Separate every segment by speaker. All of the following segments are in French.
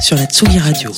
Speaker 1: sur la Tsugi Radio.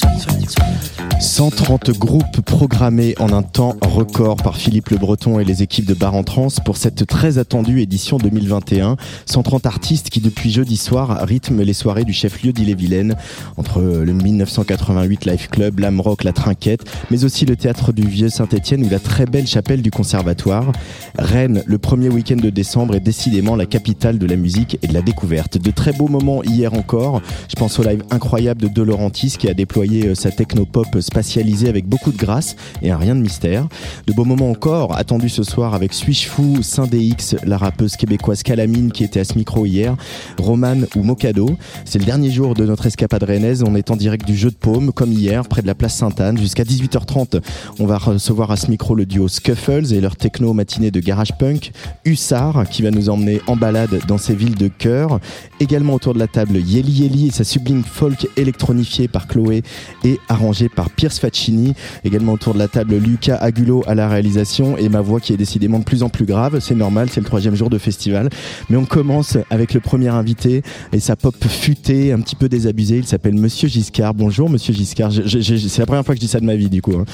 Speaker 2: 130 groupes programmés en un temps record par Philippe Le Breton et les équipes de Bar en Trans pour cette très attendue édition 2021. 130 artistes qui depuis jeudi soir rythment les soirées du chef-lieu d'Ille-et-Vilaine entre le 1988 Life Club, l'Amrock, la Trinquette, mais aussi le théâtre du Vieux Saint-Étienne ou la très belle chapelle du Conservatoire. Rennes, le premier week-end de décembre, est décidément la capitale de la musique et de la découverte. De très beaux moments hier encore. Je pense au live incroyable de De Laurentiis qui a déployé euh, sa techno-pop spatialisée avec beaucoup de grâce et un rien de mystère. De beaux moments encore attendus ce soir avec Swish Fou, DX, la rappeuse québécoise Calamine qui était à ce micro hier, Roman ou Mocado. C'est le dernier jour de notre escapade rennaise. On est en direct du jeu de paume comme hier près de la place Sainte-Anne jusqu'à 18h30. On va recevoir à ce micro le duo Scuffles et leur techno matinée de garage punk, Hussard qui va nous emmener en balade dans ces villes de cœur. Également autour de la table Yeli Yeli et sa sublime folk électronique par Chloé et arrangé par Pierce Faccini. Également autour de la table, Lucas Agulo à la réalisation et ma voix qui est décidément de plus en plus grave. C'est normal, c'est le troisième jour de festival. Mais on commence avec le premier invité et sa pop futée, un petit peu désabusée. Il s'appelle Monsieur Giscard. Bonjour Monsieur Giscard. C'est la première fois que je dis ça de ma vie du coup. Hein.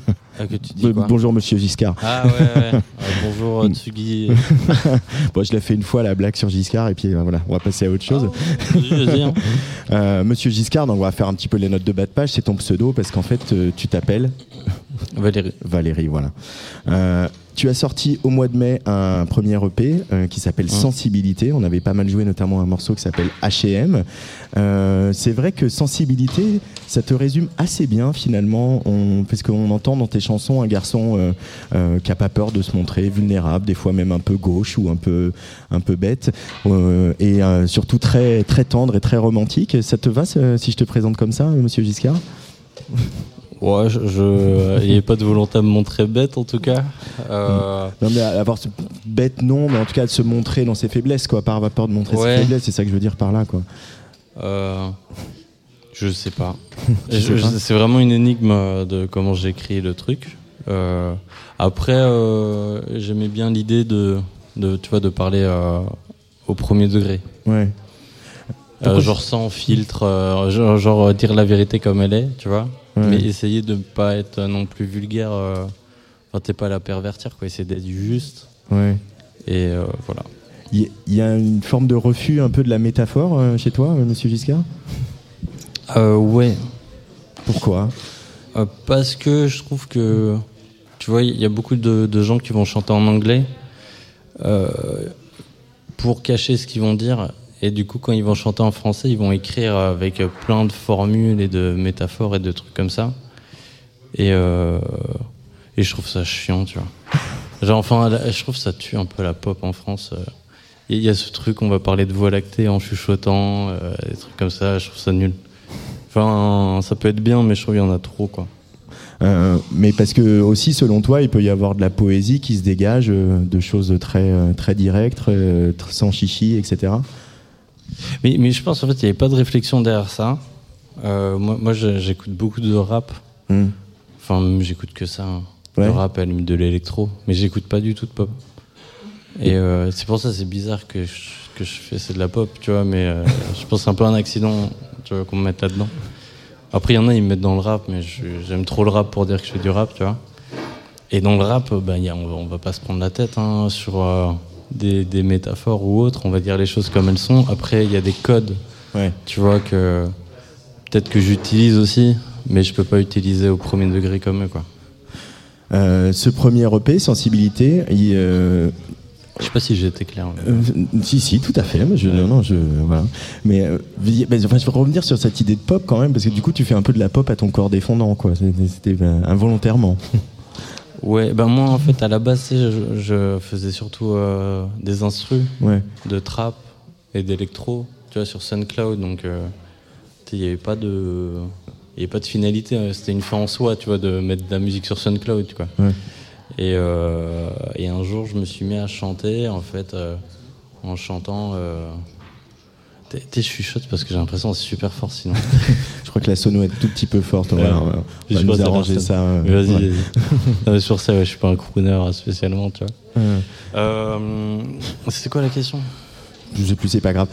Speaker 3: Ah, que tu dis quoi
Speaker 2: bonjour Monsieur Giscard.
Speaker 3: Ah ouais, ouais. Euh, bonjour Tsugi.
Speaker 2: bon, je l'ai fait une fois la blague sur Giscard et puis euh, voilà, on va passer à autre chose.
Speaker 3: Oh, hein.
Speaker 2: euh, Monsieur Giscard, donc on va faire un petit peu les notes de bas de page. C'est ton pseudo parce qu'en fait, euh, tu t'appelles
Speaker 3: Valérie.
Speaker 2: Valérie, voilà. Euh, tu as sorti au mois de mai un premier EP euh, qui s'appelle Sensibilité. On avait pas mal joué notamment un morceau qui s'appelle H&M. c'est vrai que Sensibilité, ça te résume assez bien finalement, on, parce qu'on entend dans tes chansons un garçon qui a pas peur de se montrer vulnérable, des fois même un peu gauche ou un peu un peu bête, et surtout très très tendre et très romantique. Ça te va si je te présente comme ça, Monsieur Giscard?
Speaker 3: Ouais, je, il n'y a pas de volonté à me montrer bête en tout cas. Euh...
Speaker 2: Non mais avoir ce bête non, mais en tout cas de se montrer dans ses faiblesses quoi, par peur de montrer ses faiblesses, c'est ça que je veux dire par là quoi.
Speaker 3: Euh, je sais pas. c'est vraiment une énigme de comment j'écris le truc. Euh, après, euh, j'aimais bien l'idée de, de, tu vois, de parler euh, au premier degré.
Speaker 2: Ouais.
Speaker 3: Euh, genre sans filtre, euh, genre, genre, dire la vérité comme elle est, tu vois mais essayer de ne pas être non plus vulgaire. Euh, enfin, t'es pas à la pervertir, quoi. Essayer d'être juste.
Speaker 2: Ouais.
Speaker 3: Et euh, voilà.
Speaker 2: Il y, a une forme de refus un peu de la métaphore euh, chez toi, monsieur Giscard?
Speaker 3: Ouais.
Speaker 2: Pourquoi?
Speaker 3: Parce que je trouve que, tu vois, il y a beaucoup de, de, gens qui vont chanter en anglais pour cacher ce qu'ils vont dire et du coup, quand ils vont chanter en français, ils vont écrire avec plein de formules et de métaphores et de trucs comme ça. Et, euh, je trouve ça chiant, tu vois. Genre, enfin, je trouve ça tue un peu la pop en France. Il y a ce truc, on va parler de voix lactée en chuchotant, euh, des trucs comme ça, je trouve ça nul. Enfin, ça peut être bien, mais je trouve qu'il y en a trop, quoi.
Speaker 2: Euh, mais parce que aussi, selon toi, il peut y avoir de la poésie qui se dégage, de choses très très directes, sans chichi, etc.
Speaker 3: Mais, mais je pense en fait il n'y avait pas de réflexion derrière ça. Euh, moi, moi j'écoute beaucoup de rap. Hmm. Enfin, j'écoute que ça. Hein. Le rap, à de l'électro. Mais j'écoute pas du tout de pop. Et euh, c'est pour ça c'est bizarre que je, que je fais c'est de la pop, tu vois. Mais euh, je pense que c'est un peu un accident, tu vois, qu'on me mette là-dedans. Après, il y en a, ils me mettent dans le rap, mais j'aime trop le rap pour dire que je fais du rap, tu vois. Et dans le rap, ben, y a, on, on, va pas se prendre la tête hein, sur des, métaphores ou autres, on va dire les choses comme elles sont. Après, il y a des codes, tu vois, que peut-être que j'utilise aussi, mais je peux pas utiliser au premier degré comme eux, quoi.
Speaker 2: Euh, ce premier EP, Sensibilité, il, euh...
Speaker 3: Je sais pas si j'ai été clair.
Speaker 2: Euh, si, si, tout à fait. Je, non, non, je, voilà. Mais euh, enfin, je vais revenir sur cette idée de pop quand même, parce que du coup, tu fais un peu de la pop à ton corps défendant, quoi. C'était involontairement.
Speaker 3: Ouais, ben moi en fait à la base je, je faisais surtout des instrus de trap et d'électro, tu vois, sur SoundCloud, donc il n'y avait pas de il avait pas de finalité, hein. c'était une fin en soi, tu vois, de mettre de la musique sur SoundCloud, quoi. Et, euh, et, un jour, je me suis mis à chanter, en fait, euh, en chantant. T'es chuchote parce que j'ai l'impression que c'est super fort sinon.
Speaker 2: je crois que la sono est tout petit peu forte. On va, on va nous arranger ça.
Speaker 3: Euh, vas-y, vas-y. sur ça, ouais, je suis pas un crooner spécialement, tu vois. Euh, C'était quoi la question?
Speaker 2: Je sais plus, c'est pas grave.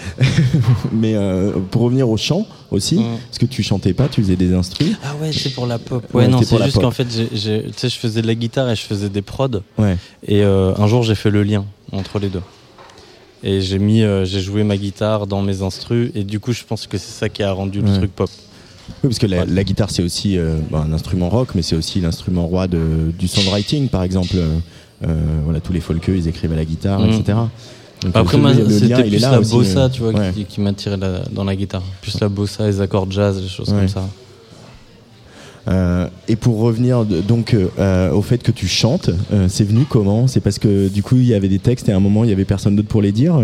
Speaker 2: Mais euh, pour revenir au chant aussi, mm. parce que tu chantais pas, tu faisais des instruments.
Speaker 3: Ah ouais, c'est pour la pop. Ouais, non, c'est juste qu'en fait, tu sais, je faisais de la guitare et je faisais des prods. Ouais. Et euh, un jour, j'ai fait le lien entre les deux. Et j'ai mis, euh, j'ai joué ma guitare dans mes instrus et du coup, je pense que c'est ça qui a rendu le truc pop.
Speaker 2: Oui, parce que la, guitare, c'est aussi un instrument rock, mais c'est aussi l'instrument roi de, du songwriting, par exemple. voilà, tous les folkeux, ils écrivent à la guitare, mm. etc.
Speaker 3: Après, c'était plus la bossa, tu vois, qui, qui m'attirait dans la guitare. Plus la bossa, les accords jazz, les choses comme ça.
Speaker 2: Euh, et pour revenir donc euh, au fait que tu chantes, euh, c'est venu comment? C'est parce que du coup il y avait des textes et à un moment il y avait personne d'autre pour les dire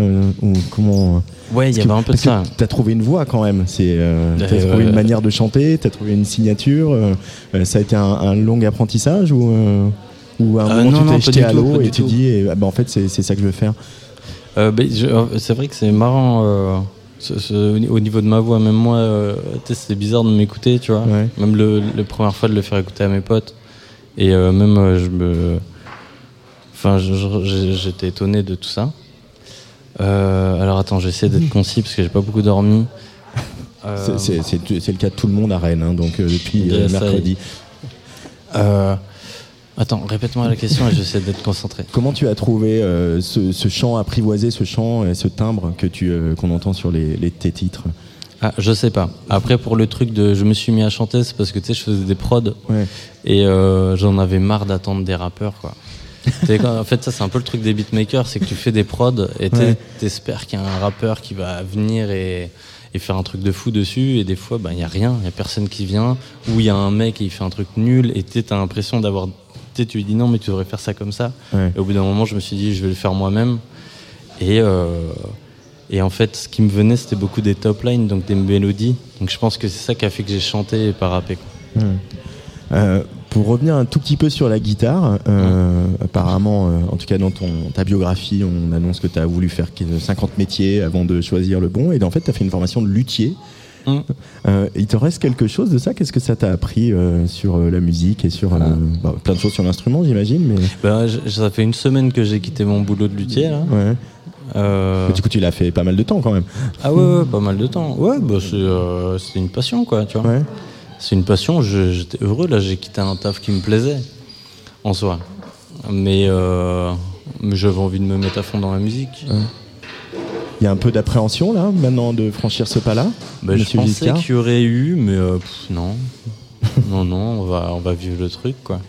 Speaker 2: ou comment?
Speaker 3: Ouais, il y avait un peu de ça.
Speaker 2: T'as trouvé une voix quand même. C'est t'as trouvé une manière de chanter, t'as trouvé une signature. ça a été un, long apprentissage ou ou à un moment tu t'es jeté à l'eau et tu dis eh, bah, en fait c'est ça que je veux faire.
Speaker 3: Euh, euh, c'est vrai que c'est marrant. Euh, au niveau de ma voix, même moi, c'est bizarre de m'écouter, tu vois. Même le, la première fois de le faire écouter à mes potes. Et même, je me. Enfin, j'étais étonné de tout ça. alors attends, j'essaie d'être concis parce que j'ai pas beaucoup dormi.
Speaker 2: C'est le cas de tout le monde à Rennes, hein, donc depuis mercredi.
Speaker 3: Attends, répète-moi la question et j'essaie d'être concentré.
Speaker 2: Comment tu as trouvé euh, ce, chant apprivoisé, ce chant et ce timbre que tu euh, qu'on entend sur les, tes titres?
Speaker 3: Ah, je sais pas. Après, pour le truc de je me suis mis à chanter, c'est parce que tu sais, je faisais des prods et euh, j'en avais marre d'attendre des rappeurs, quoi. en fait, ça, c'est un peu le truc des beatmakers, c'est que tu fais des prods et t'espères qu'il y a un rappeur qui va venir et, faire un truc de fou dessus. Et des fois, il bah, n'y a rien, il n'y a personne qui vient. Ou il y a un mec qui fait un truc nul et tu as l'impression d'avoir tu lui dis non, mais tu devrais faire ça comme ça. Et au bout d'un moment, je me suis dit, je vais le faire moi-même. Et, euh, et en fait, ce qui me venait, c'était beaucoup des top lines, donc des mélodies. Donc je pense que c'est ça qui a fait que j'ai chanté et pas rappé.
Speaker 2: Euh, pour revenir un tout petit peu sur la guitare, euh, apparemment, en tout cas dans ton, ta biographie, on annonce que tu as voulu faire 50 métiers avant de choisir le bon. Et en fait, tu as fait une formation de luthier. Mm. Euh, il te reste quelque chose de ça? Qu'est-ce que ça t'a appris euh, sur euh, la musique et sur bah, plein de choses sur l'instrument, j'imagine mais...
Speaker 3: Bah, ça fait une semaine que j'ai quitté mon boulot de luthier.
Speaker 2: du coup, tu l'as fait pas mal de temps quand même.
Speaker 3: Ah ouais, pas mal de temps. Ouais, bah, c'est une passion, quoi, tu vois. C'est une passion, j'étais heureux, là, j'ai quitté un taf qui me plaisait, en soi. Mais, mais j'avais envie de me mettre à fond dans la musique.
Speaker 2: Il y a un peu d'appréhension là, maintenant, de franchir ce pas-là
Speaker 3: bah, Je pensais qu'il y aurait eu, mais euh, non. non, non, on va, on va vivre le truc, quoi.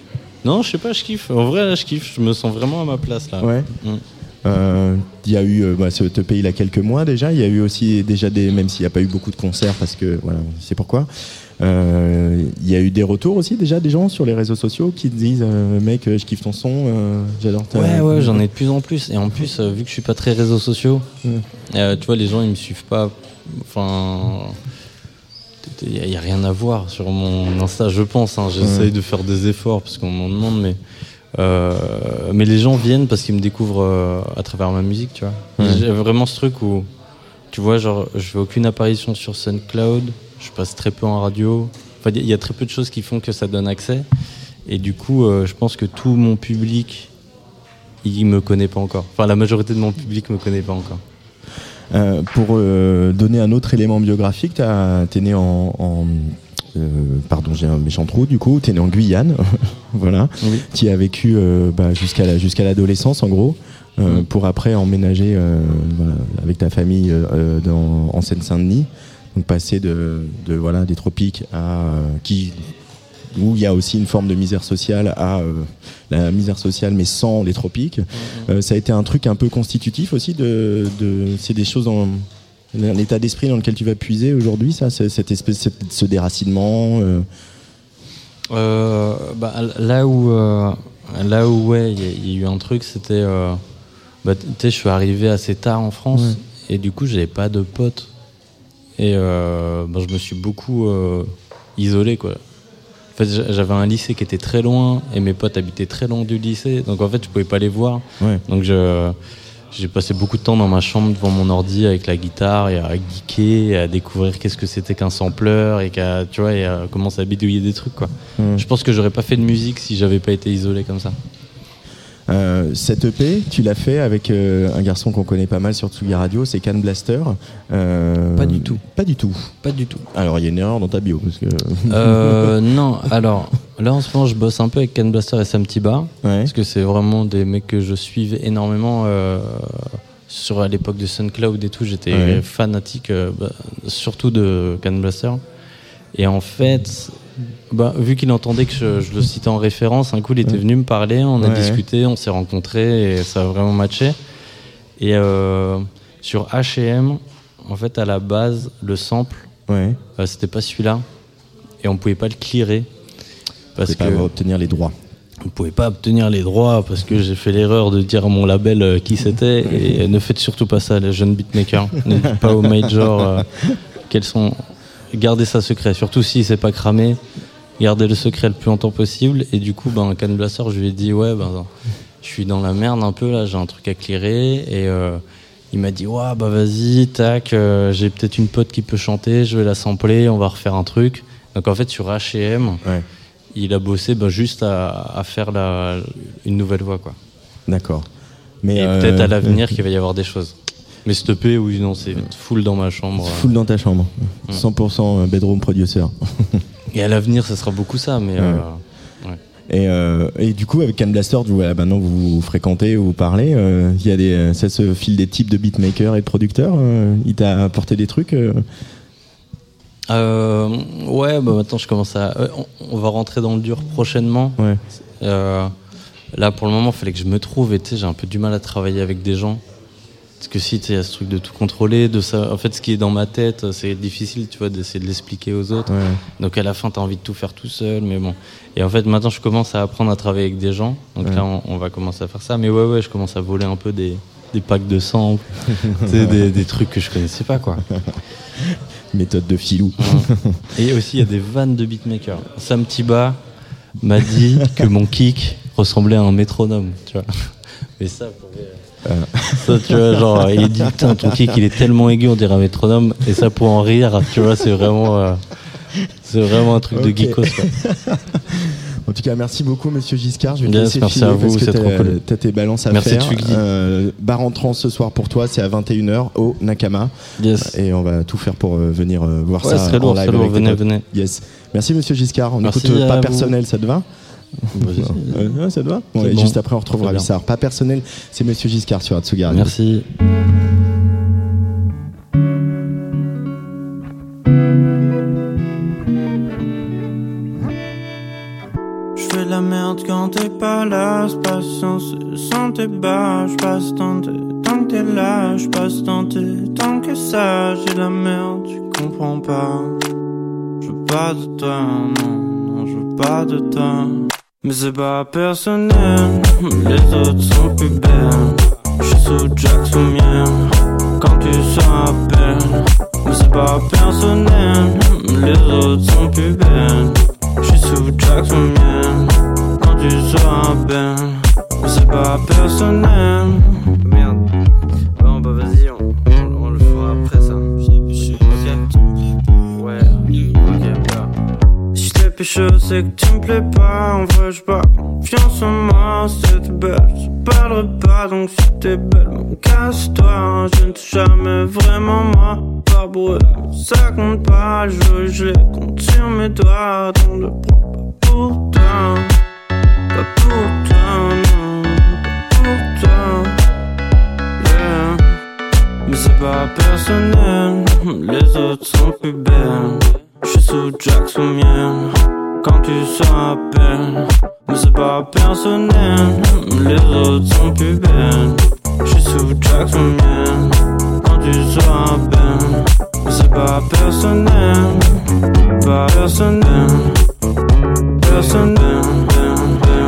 Speaker 3: Non, je sais pas, je kiffe. En vrai, là, je kiffe. Je me sens vraiment à ma place, là.
Speaker 2: Ouais. Mm. Euh, il y a eu, euh, bah, ce pays il y a quelques mois déjà. Il y a eu aussi déjà des, même s'il n'y a pas eu beaucoup de concerts parce que voilà, c'est pourquoi. Euh, il y a eu des retours aussi déjà des gens sur les réseaux sociaux qui disent mec je kiffe ton son j'adore ta
Speaker 3: ouais ouais j'en ai de plus en plus. Et en plus vu que je suis pas très réseaux sociaux tu vois les gens ils me suivent pas. Enfin il n'y a, rien à voir sur mon Insta je pense hein. j'essaye de faire des efforts parce qu'on m'en demande mais euh, mais les gens viennent parce qu'ils me découvrent euh, à travers ma musique, tu vois. J'ai vraiment ce truc où, tu vois, genre, je fais aucune apparition sur SoundCloud, je passe très peu en radio. Enfin, il y a très peu de choses qui font que ça donne accès. Et du coup, euh, je pense que tout mon public, il me connaît pas encore. Enfin, la majorité de mon public me connaît pas encore.
Speaker 2: pour donner un autre élément biographique, tu es né en euh, pardon, j'ai un méchant trou. Du coup, tu es né en Guyane, voilà. Tu as vécu euh, bah, jusqu'à jusqu'à l'adolescence, en gros, euh, pour après emménager avec ta famille en Seine-Saint-Denis. Donc passer de, voilà des tropiques à qui où il y a aussi une forme de misère sociale à la misère sociale mais sans les tropiques. ça a été un truc un peu constitutif aussi de, c'est des choses en L'état d'esprit dans lequel tu vas puiser aujourd'hui, ça, cette espèce, ce déracinement. Euh?
Speaker 3: Euh, bah, là où, euh, Là où, ouais, il y, a eu un truc, c'était. Euh, bah, tu sais, je suis arrivé assez tard en France et du coup, j'avais pas de potes. Et euh, bah, je me suis beaucoup euh, isolé, quoi. En fait, j'avais un lycée qui était très loin et mes potes habitaient très loin du lycée. Donc, en fait, je pouvais pas les voir. Donc, je j'ai passé beaucoup de temps dans ma chambre devant mon ordi avec la guitare et à geeker et à découvrir qu'est-ce que c'était qu'un sampleur et qu'à tu vois et à commencer à bidouiller des trucs quoi. Hmm. Je pense que j'aurais pas fait de musique si j'avais pas été isolé comme ça.
Speaker 2: Euh, cette EP, tu l'as fait avec euh, un garçon qu'on connaît pas mal sur Tsugi Radio, c'est Can Blaster.
Speaker 4: Euh, pas du tout.
Speaker 2: Pas du tout.
Speaker 4: Pas du tout.
Speaker 2: Alors il y a une erreur dans ta bio. Parce
Speaker 3: que... non, alors là en ce moment je bosse un peu avec Can Blaster et Sam Tiba. Parce que c'est vraiment des mecs que je suivais énormément. sur à l'époque de SunCloud et tout, j'étais fanatique, bah, surtout de Can Blaster. Et en fait, bah, vu qu'il entendait que je, le citais en référence, un coup il était venu me parler, on a discuté, on s'est rencontrés et ça a vraiment matché. Et euh, sur HM, en fait, à la base, le sample, euh, c'était pas celui-là. Et on pouvait pas le clearer.
Speaker 2: Parce que. Pas obtenir les droits.
Speaker 3: On pouvait pas obtenir les droits parce que j'ai fait l'erreur de dire à mon label euh, qui c'était. et ne faites surtout pas ça, les jeunes beatmakers. ne dites pas aux majors quels sont garder ça secret, surtout si c'est pas cramé, garder le secret le plus longtemps possible. Et du coup, ben, Can Blaster, je lui ai dit, ouais, ben, je suis dans la merde un peu là, j'ai un truc à clairer. Et euh, il m'a dit, ouais, bah vas-y, tac, euh, j'ai peut-être une pote qui peut chanter, je vais la sampler, on va refaire un truc. Donc en fait, sur HM, il a bossé ben, juste à, faire la, une nouvelle voix, quoi.
Speaker 2: D'accord.
Speaker 3: Mais et peut-être à euh, l'avenir qu'il va y avoir des choses. Mais stopper, oui, non, c'est full dans ma chambre.
Speaker 2: Full dans ta chambre. 100% mm. bedroom producer.
Speaker 3: Et à l'avenir, ça sera beaucoup ça, mais. Euh,
Speaker 2: et, euh, et, du coup, avec Can Blaster, voilà, maintenant vous fréquentez, vous parlez, euh, il y a des, ça se file des types de beatmakers et de producteurs. il t'a apporté des trucs
Speaker 3: Ouais, bah maintenant je commence à. On, va rentrer dans le dur prochainement. Ouais. là, pour le moment, il fallait que je me trouve et tu sais, j'ai un peu du mal à travailler avec des gens. Parce que si tu as ce truc de tout contrôler, de ça, en fait, ce qui est dans ma tête, c'est difficile, tu vois, d'essayer de l'expliquer aux autres. Donc à la fin, tu as envie de tout faire tout seul, mais bon. Et en fait, maintenant, je commence à apprendre à travailler avec des gens. Donc là, on, va commencer à faire ça. Mais ouais, ouais, je commence à voler un peu des, des packs de sang, des, des, trucs que je connaissais pas, quoi.
Speaker 2: Méthode de filou.
Speaker 3: Et aussi, il y a des vannes de beatmaker. Sam Tiba m'a dit que mon kick ressemblait à un métronome, tu vois. Mais ça, pour ça, tu vois, genre, il dit putain, ton kick il est tellement aigu, on dirait un métronome, et ça pour en rire, tu vois, c'est vraiment, euh, c'est vraiment un truc de geekos.
Speaker 2: En tout cas, merci beaucoup, monsieur Giscard.
Speaker 3: Je vais te laisser merci à vous, c'est trop cool.
Speaker 2: T'as tes balances à
Speaker 3: merci
Speaker 2: faire. Euh, bar entrant ce soir pour toi, c'est à 21h au Nakama.
Speaker 3: Yes.
Speaker 2: Et on va tout faire pour euh, venir euh, voir ça
Speaker 3: en lourd, live. Lourd, venez, venez.
Speaker 2: Yes. Merci, monsieur Giscard. On n'écoute pas personnel, ça te va? Euh, ça doit Juste après, on retrouvera Vissar. Pas personnel, c'est Monsieur Giscard sur Atsugar.
Speaker 3: Merci.
Speaker 5: Je fais la merde quand t'es pas là, passe sans, sans tes bas, je passe tant, tant que t'es là, je passe tant, tant que ça, j'ai la merde, tu comprends pas. Je veux pas de toi, non, non, je veux pas de toi. Mais c'est pas personnel, les autres sont plus belles. J'suis sous Jackson mien quand tu belle. Mais c'est pas personnel, les autres sont plus belles. J'suis sous Jackson mien quand tu belle. Mais c'est pas personnel. T'es pécho, c'est que tu me plais pas. En vrai, j'pas confiance en moi. C'est belle, je parlerai pas. Donc si t'es belle, casse-toi. Je ne suis jamais vraiment moi. Par bruit, ça compte pas. Je, je les compte sur mes doigts. Donc ne prends pas pour toi. Pas pour toi, non. Pas pour toi. Yeah. Mais c'est pas personnel. Les autres sont plus belles. J'suis sous Jack sous miel quand tu seras belle. Mais c'est pas personnel, les autres sont plus belles. J'suis sous Jack sous miel quand tu seras belle. Mais c'est pas personnel, pas personnel, personnel,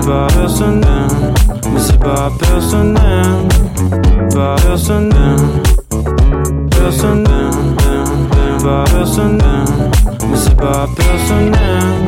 Speaker 5: pas personnel. pas personnel, pas personnel, personnel, pas personnel, mais c'est pas personnel.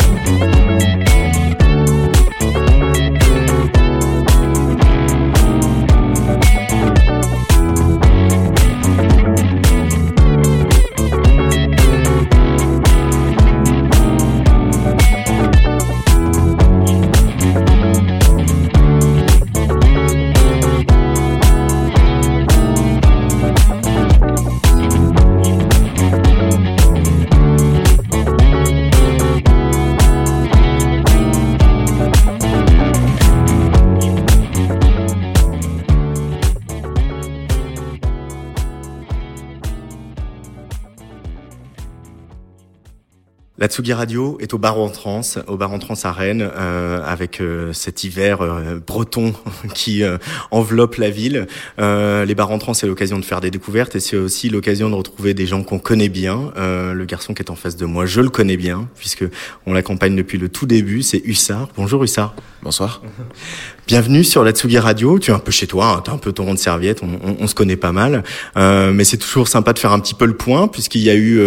Speaker 2: La Tsugi Radio est au bar en trans, au bar en trans à Rennes, euh, avec euh, cet hiver euh, breton qui euh, enveloppe la ville. les bars en trans, c'est l'occasion de faire des découvertes et c'est aussi l'occasion de retrouver des gens qu'on connaît bien. le garçon qui est en face de moi, je le connais bien puisque on l'accompagne depuis le tout début. C'est Hussard. Bonjour Hussard.
Speaker 6: Bonsoir.
Speaker 2: Bienvenue sur la Tsugi Radio. Tu es un peu chez toi, hein, tu es un peu ton rond de serviette, on, on, on se connaît pas mal. mais c'est toujours sympa de faire un petit peu le point puisqu'il y a eu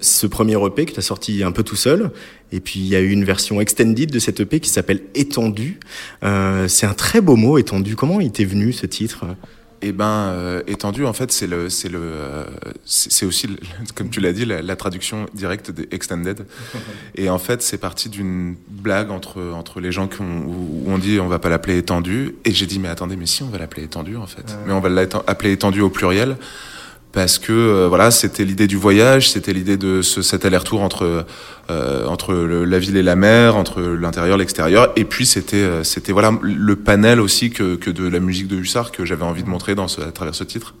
Speaker 2: ce premier EP que tu as sorti un peu tout seul. Et puis il y a eu une version extended de cette EP qui s'appelle Étendu. Euh, c'est un très beau mot, Étendu. Comment il t'est venu ce titre?
Speaker 6: Eh ben, euh, étendu, en fait, c'est le, c'est le, euh, c'est aussi, comme tu l'as dit, la, traduction directe des extended. Et en fait, c'est parti d'une blague entre entre les gens qui ont, où on dit on va pas l'appeler étendu. Et j'ai dit mais attendez, mais si on va l'appeler étendu en fait, mais on va l'appeler étendu au pluriel parce que euh, voilà, c'était l'idée du voyage, c'était l'idée de ce, cet aller-retour entre euh, entre la ville et la mer, entre l'intérieur, l'extérieur, et puis c'était euh, c'était voilà le panel aussi que, que de la musique de Hussard que j'avais envie de montrer dans ce, à travers ce titre.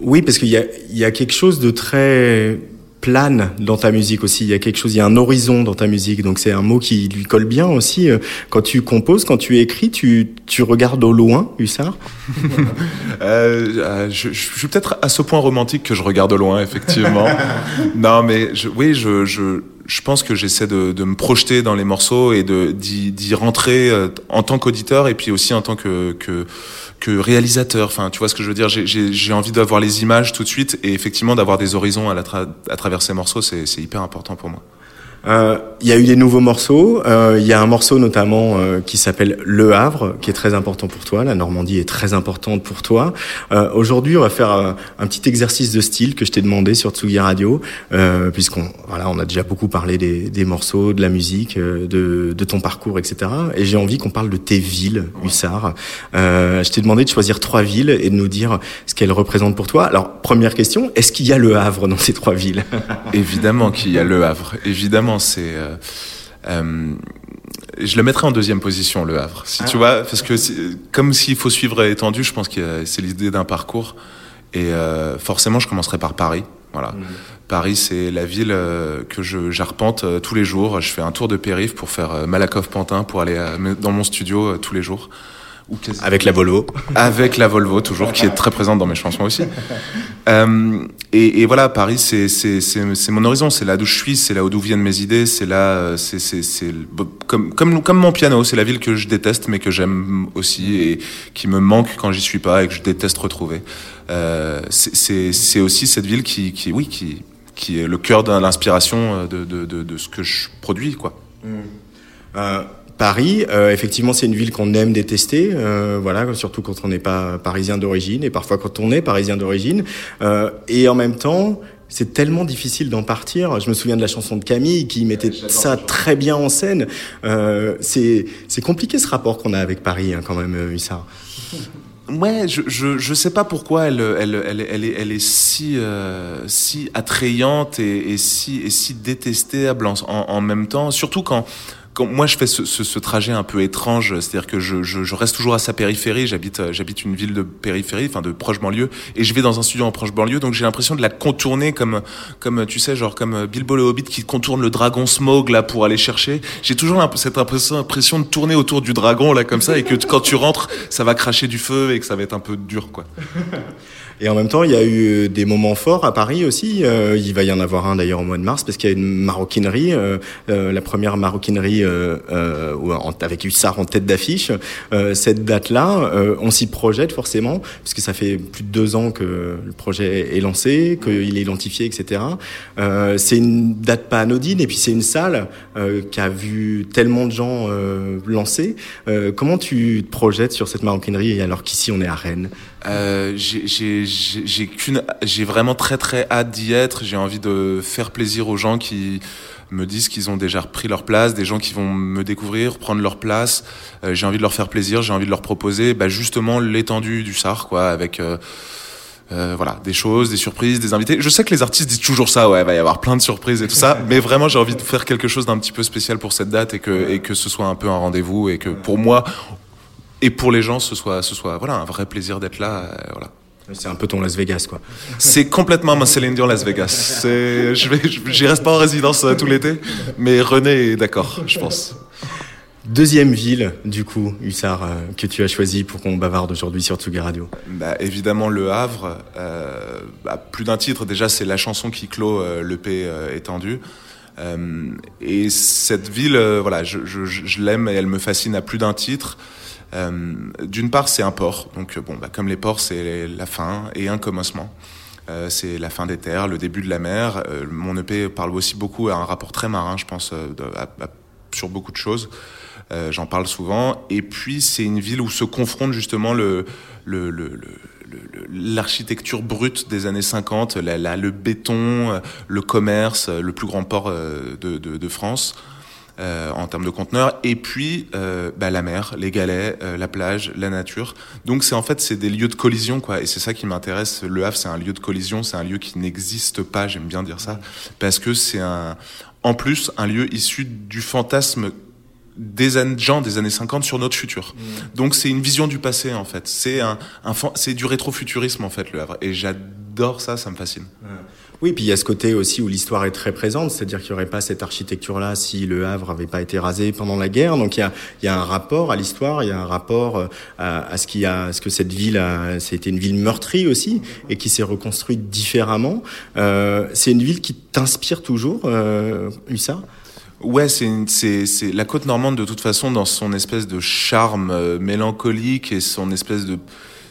Speaker 2: Oui, parce qu'il y a il y a quelque chose de très plane dans ta musique aussi. Il y a quelque chose, il y a un horizon dans ta musique. Donc c'est un mot qui lui colle bien aussi. Euh, quand tu composes, quand tu écris, tu, tu regardes au loin, Hussard
Speaker 6: euh, euh, je, je, suis peut-être à ce point romantique que je regarde au loin, effectivement. non, mais je, oui, je, je, je pense que j'essaie de, de, me projeter dans les morceaux et de d'y rentrer euh, en tant qu'auditeur et puis aussi en tant que, que que réalisateur. Enfin, tu vois ce que je veux dire? J'ai envie d'avoir les images tout de suite et effectivement d'avoir des horizons à, la à travers ces morceaux, c'est hyper important pour moi.
Speaker 2: Euh, il y a eu des nouveaux morceaux. Euh, il y a un morceau notamment euh, qui s'appelle Le Havre, qui est très important pour toi. La Normandie est très importante pour toi. Aujourd'hui, on va faire un petit exercice de style que je t'ai demandé sur Tsugi Radio, puisqu'on voilà, on a déjà beaucoup parlé des, des morceaux, de la musique, de, de, ton parcours, etc. Et j'ai envie qu'on parle de tes villes, Hussard. je t'ai demandé de choisir trois villes et de nous dire ce qu'elles représentent pour toi. Alors, première question, est-ce qu'il y a Le Havre dans ces trois villes?
Speaker 6: Évidemment qu'il y a Le Havre. Évidemment c'est. Euh, euh, je le mettrais en deuxième position, Le Havre. Si tu ah. vois, parce que comme s'il faut suivre étendu, je pense que c'est l'idée d'un parcours. Et euh, forcément, je commencerai par Paris. Voilà. Mmh. Paris, c'est la ville que je j'arpente tous les jours. Je fais un tour de périph pour faire Malakoff-Pantin pour aller dans mon studio tous les jours.
Speaker 2: Avec la Volvo.
Speaker 6: Avec la Volvo, toujours, qui est très présente dans mes chansons aussi. Euh, et, et, voilà, Paris, c'est mon horizon, c'est là d'où je suis, c'est là d'où viennent mes idées, c'est là, euh, c'est comme, comme, comme mon piano, c'est la ville que je déteste, mais que j'aime aussi et qui me manque quand j'y suis pas et que je déteste retrouver. Euh, c'est aussi cette ville qui, qui, oui, qui, qui est le cœur de l'inspiration de, de, de, de, ce que je produis, quoi.
Speaker 2: Mmh. Euh, Paris, euh, effectivement, c'est une ville qu'on aime détester, euh, voilà, surtout quand on n'est pas parisien d'origine, et parfois quand on est parisien d'origine. Euh, et en même temps, c'est tellement difficile d'en partir. Je me souviens de la chanson de Camille qui mettait ça très bien en scène. c'est compliqué ce rapport qu'on a avec Paris, hein, quand même, Hussard.
Speaker 6: Ouais, je, je, je sais pas pourquoi elle, elle, elle, elle, est, elle est si, si attrayante et, et, si, et si détestable en, en, même temps, surtout quand, moi je fais ce, ce, ce, trajet un peu étrange, c'est-à-dire que je, je, je, reste toujours à sa périphérie. J'habite, euh, j'habite une ville de périphérie, enfin de proche banlieue, et je vais dans un studio en proche banlieue, donc j'ai l'impression de la contourner comme, comme tu sais, genre comme Bilbo le Hobbit qui contourne le dragon Smog là pour aller chercher. J'ai toujours cette impression de tourner autour du dragon là comme ça, et que quand tu rentres, ça va cracher du feu et que ça va être un peu dur quoi.
Speaker 2: Et en même temps, il y a eu euh, des moments forts à Paris aussi. Euh, il va y en avoir un d'ailleurs au mois de mars parce qu'il y a une maroquinerie, euh, la première maroquinerie avec Hussard en tête d'affiche. cette date-là, on s'y projette forcément, puisque ça fait plus de deux ans que le projet est lancé, qu'il est identifié, etc. c'est une date pas anodine, et puis c'est une salle qui a vu tellement de gens lancer. comment tu te projettes sur cette maroquinerie alors qu'ici on est à Rennes?
Speaker 6: Euh, j'ai vraiment très très hâte d'y être. J'ai envie de faire plaisir aux gens qui me disent qu'ils ont déjà repris leur place, des gens qui vont me découvrir, prendre leur place. Euh, j'ai envie de leur faire plaisir, j'ai envie de leur proposer bah, justement l'étendue du SAR, quoi, avec euh, euh, voilà, des choses, des surprises, des invités. Je sais que les artistes disent toujours ça, ouais, il va y avoir plein de surprises et tout ça, mais vraiment j'ai envie de faire quelque chose d'un petit peu spécial pour cette date et que, et que ce soit un peu un rendez-vous et que pour moi, et pour les gens, ce soit, ce soit voilà, un vrai plaisir d'être là. Euh, voilà.
Speaker 2: C'est un peu ton Las Vegas, quoi.
Speaker 6: C'est complètement ma Céline Dion Las Vegas. Je vais, j'y reste pas en résidence euh, tout l'été, mais René est d'accord, je pense.
Speaker 2: Deuxième ville, du coup, Hussard, euh, que tu as choisi pour qu'on bavarde aujourd'hui sur Tsugi Radio
Speaker 6: bah, Évidemment, Le Havre. Euh, bah, plus d'un titre, déjà, c'est la chanson qui clôt euh, l'EP étendu. et cette ville, voilà, je, je, je l'aime et elle me fascine à plus d'un titre. Euh, d'une part, c'est un port, donc bon, bah, comme les ports, c'est la fin et un commencement. Euh, c'est la fin des terres, le début de la mer. Euh, mon EP parle aussi beaucoup à un rapport très marin, je pense, sur beaucoup de choses. J'en parle souvent. Et puis, c'est une ville où se confronte justement l'architecture brute des années 50, le béton, le commerce, le plus grand port de France. Euh, en termes de conteneurs, et puis euh, bah, la mer, les galets, euh, la plage, la nature. Donc c'est en fait c'est des lieux de collision quoi, et c'est ça qui m'intéresse. Le Havre c'est un lieu de collision, c'est un lieu qui n'existe pas, j'aime bien dire ça, parce que c'est un, en plus un lieu issu du fantasme des gens des années 50 sur notre futur. Mmh. Donc c'est une vision du passé en fait. C'est un, un c'est du rétrofuturisme en fait le Havre et j'adore ça, ça me fascine.
Speaker 2: Oui, puis il y a ce côté aussi où l'histoire est très présente, c'est-à-dire qu'il n'y aurait pas cette architecture-là si le Havre n'avait pas été rasé pendant la guerre. Donc il y a, il y a un rapport à l'histoire, il y a un rapport euh, à, à ce, qui a, ce que cette ville a. C'était une ville meurtrie aussi et qui s'est reconstruite différemment. Euh, c'est une ville qui t'inspire toujours, euh,
Speaker 6: Ouais, c'est c'est la côte normande de toute façon dans son espèce de charme euh, mélancolique et son espèce de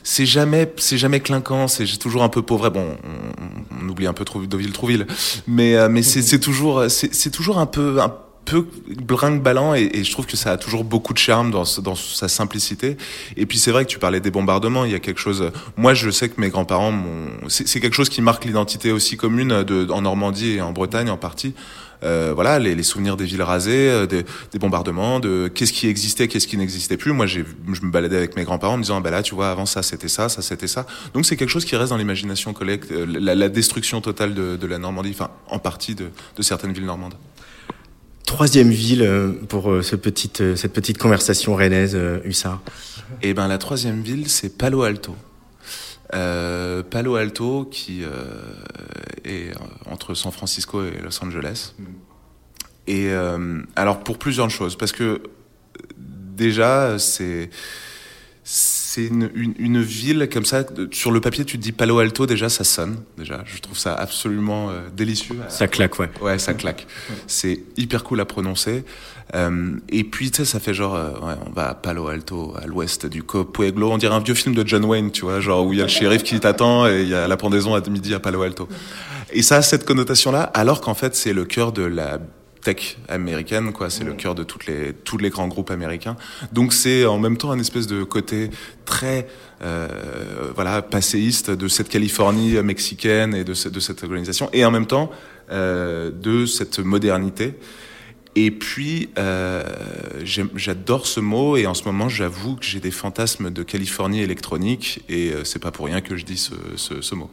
Speaker 6: c'est jamais c'est jamais clinquant c'est toujours un peu pauvre bon on, on, oublie un peu Deauville Trouville mais euh, mais c'est toujours c'est toujours un peu un peu brinque-ballant et, et, je trouve que ça a toujours beaucoup de charme dans, dans sa simplicité. Et puis c'est vrai que tu parlais des bombardements, il y a quelque chose. Moi, je sais que mes grands-parents, c'est quelque chose qui marque l'identité aussi commune de, en Normandie et en Bretagne en partie. Euh, voilà, les, les, souvenirs des villes rasées, euh, des, des, bombardements, de qu'est-ce qui existait, qu'est-ce qui n'existait plus. Moi, je me baladais avec mes grands-parents en me disant, bah là, tu vois, avant ça, c'était ça, ça, c'était ça. Donc, c'est quelque chose qui reste dans l'imagination collective, euh, la, la, destruction totale de, de, la Normandie, enfin, en partie de, de certaines villes normandes.
Speaker 2: Troisième ville pour ce petite, cette petite conversation rennaise, Hussard.
Speaker 6: Eh ben, la troisième ville, c'est Palo Alto. Euh, Palo Alto, qui euh, est entre San Francisco et Los Angeles. Mm. Et euh, alors pour plusieurs choses, parce que déjà c'est c'est une, une, une, ville comme ça. Sur le papier, tu te dis Palo Alto, déjà ça sonne. Déjà, je trouve ça absolument euh, délicieux.
Speaker 2: Ça claque, ouais.
Speaker 6: Ouais, ça claque. C'est hyper cool à prononcer. Euh, et puis, tu sais, ça fait genre, euh, ouais, on va à Palo Alto, à l'ouest du Pueblo. On dirait un vieux film de John Wayne, tu vois, genre où il y a le shérif qui t'attend et il y a la pendaison à midi à Palo Alto. Et ça a cette connotation-là, alors qu'en fait, c'est le cœur de la tech américaine, quoi. C'est le cœur de toutes les, tous les grands groupes américains. Donc c'est en même temps un espèce de côté très, euh, voilà, passéiste de cette Californie mexicaine et de, de cette organisation, et en même temps euh, de cette modernité. Et puis, euh, j'adore ce mot et en ce moment, j'avoue que j'ai des fantasmes de Californie électronique et euh, c'est pas pour rien que je dis ce, mot.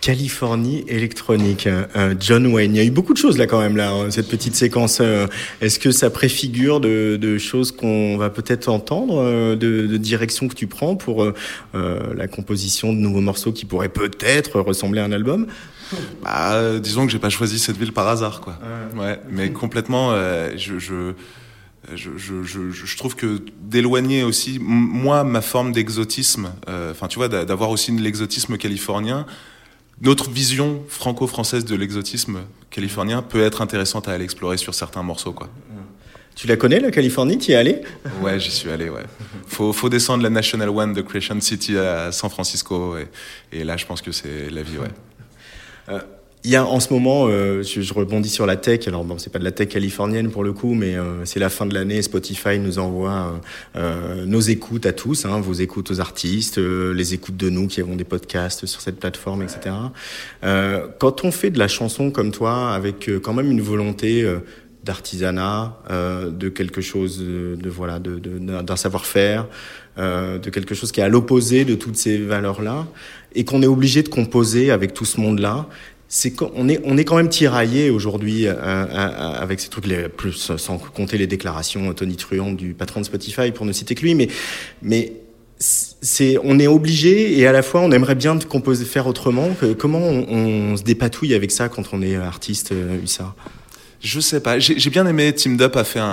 Speaker 2: Californie électronique, euh, John Wayne. Il y a eu beaucoup de choses là quand même là, hein, cette petite séquence. Euh, est-ce que ça préfigure de, choses qu'on va peut-être entendre, de, de directions que tu prends pour la composition de nouveaux morceaux qui pourraient peut-être ressembler à un album?
Speaker 6: Bah, disons que j'ai pas choisi cette ville par hasard, quoi. Ouais, mais complètement. je, je je, je, je, je, trouve que d'éloigner aussi, moi, ma forme d'exotisme, enfin, tu vois, d'avoir aussi l'exotisme californien, notre vision franco-française de l'exotisme californien peut être intéressante à aller explorer sur certains morceaux. Quoi.
Speaker 2: Tu la connais, la Californie? Tu y es allé?
Speaker 6: Ouais, j'y suis allé, ouais. Faut, faut descendre la National One de Creation City à San Francisco. Et, là, je pense que c'est la vie, ouais.
Speaker 2: Euh, il y a en ce moment, euh, je, rebondis sur la tech. Alors bon, c'est pas de la tech californienne pour le coup, mais euh, c'est la fin de l'année. Spotify nous envoie nos écoutes à tous, hein, vos écoutes aux artistes, les écoutes de nous qui avons des podcasts sur cette plateforme, etc. quand on fait de la chanson comme toi, avec quand même une volonté d'artisanat, euh, de quelque chose de, voilà, d'un savoir-faire, euh, de quelque chose qui est à l'opposé de toutes ces valeurs-là, et qu'on est obligé de composer avec tout ce monde-là. C'est qu'on est on est quand même tiraillé aujourd'hui euh, avec ces trucs les plus sans compter les déclarations Tony Truant du patron de Spotify pour ne citer que lui, mais mais c'est on est obligé et à la fois on aimerait bien composer faire autrement. Comment on, se dépatouille avec ça quand on est artiste, ça
Speaker 6: je sais pas. J'ai bien aimé. Team Up a fait un,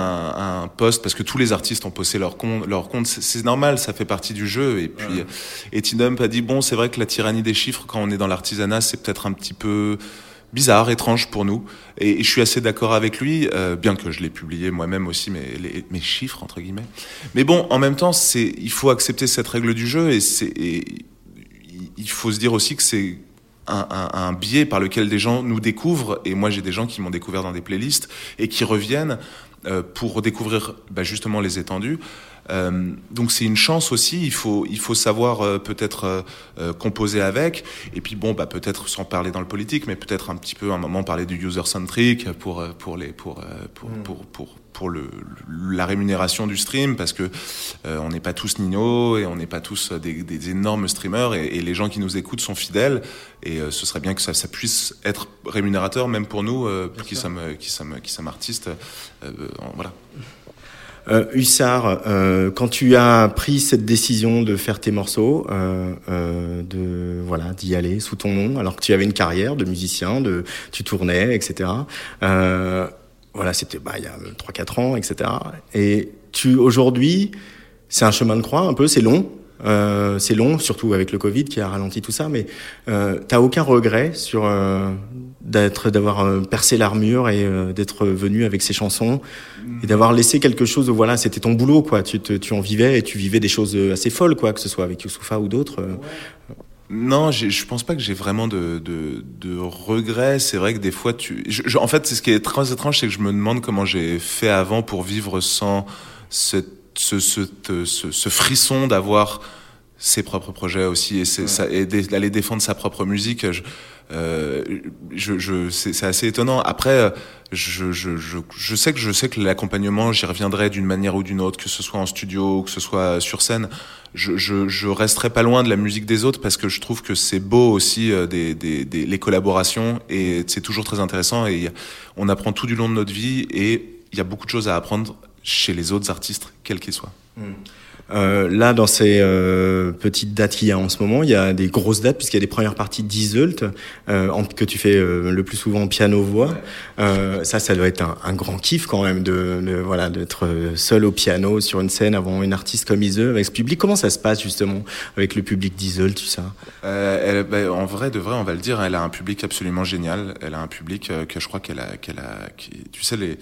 Speaker 6: un, post parce que tous les artistes ont posté leur compte. Leur compte, c'est normal, ça fait partie du jeu. Et puis, et Team Up a dit bon, c'est vrai que la tyrannie des chiffres quand on est dans l'artisanat, c'est peut-être un petit peu bizarre, étrange pour nous. Et, je suis assez d'accord avec lui, euh, bien que je l'ai publié moi-même aussi, mes, les, mes chiffres entre guillemets. Mais bon, en même temps, c'est il faut accepter cette règle du jeu et c'est il faut se dire aussi que c'est un, biais par lequel des gens nous découvrent, et moi j'ai des gens qui m'ont découvert dans des playlists, et qui reviennent euh, pour découvrir bah, justement les étendues. Euh, donc c'est une chance aussi. Il faut il faut savoir euh, peut-être composer avec. Et puis bon bah peut-être sans parler dans le politique, mais peut-être un petit peu à un moment parler du user centric pour pour les pour pour, mm. pour, pour pour le, la rémunération du stream parce que euh, on n'est pas tous Nino et on n'est pas tous des, des énormes streamers et, et, les gens qui nous écoutent sont fidèles et euh, ce serait bien que ça, ça, puisse être rémunérateur même pour nous euh, qui, sommes, qui sommes qui sommes artistes voilà
Speaker 2: euh, Hussard, euh, quand tu as pris cette décision de faire tes morceaux, euh, de voilà d'y aller sous ton nom, alors que tu avais une carrière de musicien, de tu tournais, etc. Voilà, c'était bah, il y a 3-4 ans, etc. Et tu aujourd'hui, c'est un chemin de croix un peu, c'est long. Euh, c'est long, surtout avec le Covid qui a ralenti tout ça, mais euh, t'as aucun regret sur euh, d'être, d'avoir euh, percé l'armure et euh, d'être venu avec ces chansons et d'avoir laissé quelque chose. Voilà, c'était ton boulot, quoi. Tu, te, tu en vivais et tu vivais des choses assez folles, quoi, que ce soit avec Youssoufa ou d'autres.
Speaker 6: Non, je pense pas que j'ai vraiment de, de, de regrets. C'est vrai que des fois, tu. Je, en fait, c'est ce qui est très étrange, c'est que je me demande comment j'ai fait avant pour vivre sans ce, ce, ce, ce, frisson d'avoir ses propres projets aussi et, et d'aller défendre sa propre musique. Je, euh, je, je c'est assez étonnant. Après, je, je, je, sais que je sais que l'accompagnement, j'y reviendrai d'une manière ou d'une autre, que ce soit en studio, que ce soit sur scène. Je, je, je resterai pas loin de la musique des autres parce que je trouve que c'est beau aussi euh, des, des, des, les collaborations et c'est toujours très intéressant et on apprend tout du long de notre vie et il y a beaucoup de choses à apprendre chez les autres artistes, quels qu'ils soient. Hmm.
Speaker 2: Euh, là, dans ces euh, petites dates qu'il y a en ce moment, il y a des grosses dates puisqu'il y a des premières parties d'Isult euh, que tu fais euh, le plus souvent piano-voix. Euh, ça, ça doit être un, un, grand kiff quand même de, de voilà d'être seul au piano sur une scène avant une artiste comme Ise avec ce public. Comment ça se passe justement avec le public d'Isult, tout ça?
Speaker 6: Elle, ben, En vrai, de vrai, on va le dire, elle a un public absolument génial. Elle a un public que je crois qu'elle a, qu'elle a, qui, tu sais les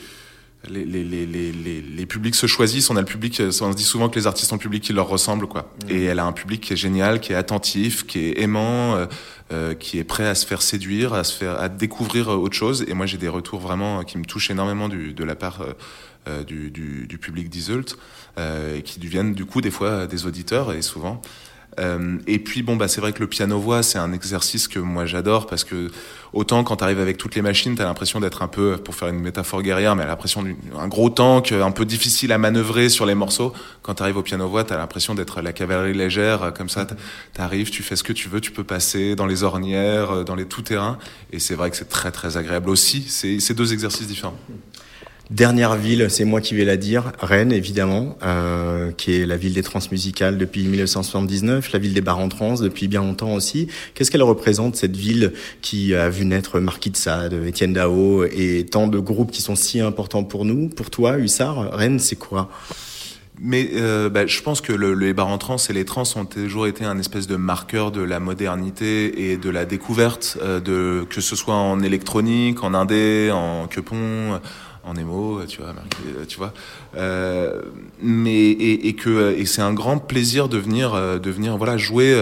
Speaker 6: les, les, les, les, les publics se choisissent. On a le public, on se dit souvent que les artistes ont un public qui leur ressemble, quoi. Mmh. Et elle a un public qui est génial, qui est attentif, qui est aimant, euh, euh qui est prêt à se faire séduire, à se faire, à découvrir autre chose. Et moi, j'ai des retours vraiment qui me touchent énormément du, de la part euh, euh du, du, du, public d'Isult, euh, qui deviennent du coup des fois des auditeurs et souvent. Euh, et puis bon bah c'est vrai que le piano voix c'est un exercice que moi j'adore parce que autant quand tu arrives avec toutes les machines t'as l'impression d'être un peu pour faire une métaphore guerrière mais l'impression d'un gros tank un peu difficile à manœuvrer sur les morceaux. Quand tu arrives au piano voix t'as l'impression d'être la cavalerie légère comme ça. T'arrives tu fais ce que tu veux tu peux passer dans les ornières dans les tout terrains et c'est vrai que c'est très très agréable aussi. C'est deux exercices différents
Speaker 2: Dernière ville, c'est moi qui vais la dire, Rennes évidemment, euh, qui est la ville des transmusicales depuis 1979, la ville des bars en trans depuis bien longtemps aussi. Qu'est-ce qu'elle représente cette ville qui a vu naître Marquis de Sade, Étienne Dao et tant de groupes qui sont si importants pour nous Pour toi, Hussard, Rennes, c'est quoi?
Speaker 6: Mais euh, bah, je pense que le, les bars en trans et les trans ont toujours été un espèce de marqueur de la modernité et de la découverte, euh, que ce soit en électronique, en indé, en quepon, en émo, tu vois, tu vois. mais et, que et c'est un grand plaisir de venir de venir voilà jouer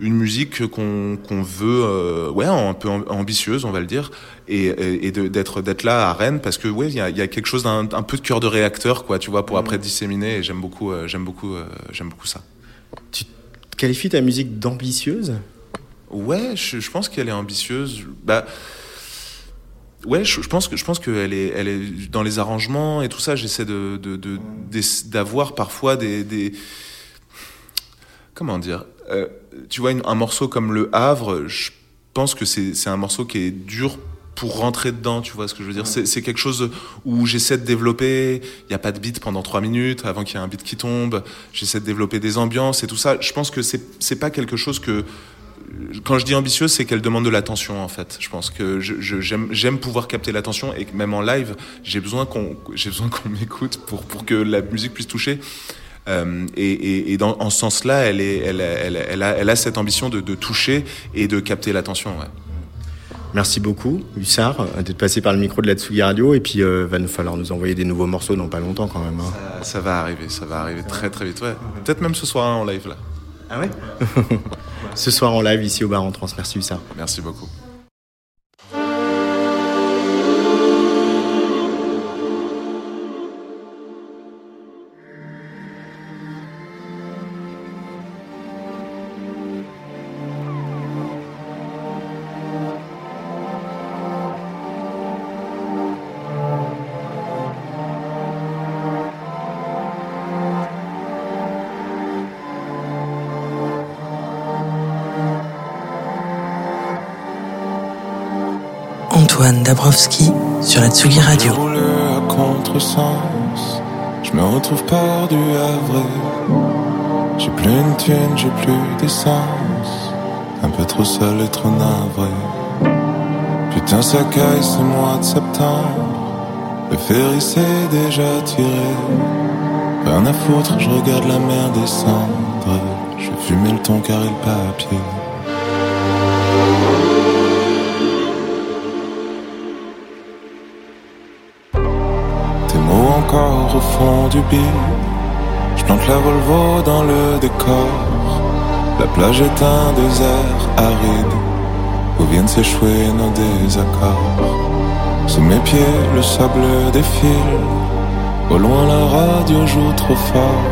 Speaker 6: une musique qu'on veut, ouais, un peu ambitieuse, on va le dire, et, et d'être d'être là à Rennes parce que ouais, il y a, y a, quelque chose d'un un peu de cœur de réacteur, quoi, tu vois, pour mmh. après disséminer. Et j'aime beaucoup, j'aime beaucoup, j'aime beaucoup ça.
Speaker 2: Tu qualifies ta musique d'ambitieuse?
Speaker 6: Ouais, je, je pense qu'elle est ambitieuse. Bah, ouais, je, je, pense que je pense qu'elle est, elle est dans les arrangements et tout ça. J'essaie de, d'avoir de, parfois des, des, comment dire. Euh, tu vois, un morceau comme Le Havre, je pense que c'est un morceau qui est dur pour rentrer dedans, tu vois ce que je veux dire. C'est quelque chose où j'essaie de développer. Il n'y a pas de beat pendant trois minutes avant qu'il y ait un beat qui tombe. J'essaie de développer des ambiances et tout ça. Je pense que c'est pas quelque chose que quand je dis ambitieuse, c'est qu'elle demande de l'attention en fait. Je pense que j'aime pouvoir capter l'attention et que même en live, j'ai besoin qu'on j'ai besoin qu'on m'écoute pour pour que la musique puisse toucher. Euh, et, et, et dans, en ce sens-là, elle, est, elle, elle, elle, a, elle a cette ambition de, de toucher et de capter l'attention. Ouais.
Speaker 2: Merci beaucoup, Hussard, d'être passé par le micro de la Tsugi Radio. Et puis, euh, va nous falloir nous envoyer des nouveaux morceaux dans pas longtemps quand même. Hein.
Speaker 6: Ça, ça, va arriver, ça va arriver très très vite. Ouais. Peut-être même ce soir hein, en live là.
Speaker 2: Ah ouais? Ce soir en live ici au bar en trans. Merci ça.
Speaker 6: Merci beaucoup.
Speaker 1: Dabrowski sur la Tsugi Radio.
Speaker 7: Je me retrouve perdu à vrai. J'ai plus une thune, j'ai plus d'essence. Un peu trop seul et trop navré. Putain, ça caille ce mois de septembre. Le ferry s'est déjà tiré. Rien à foutre, je regarde la mer descendre. Je fume le ton car le papier. Du bide. Je plante la Volvo dans le décor. La plage est un désert aride où viennent s'échouer nos désaccords. Sous mes pieds, le sable défile. Au loin, la radio joue trop fort.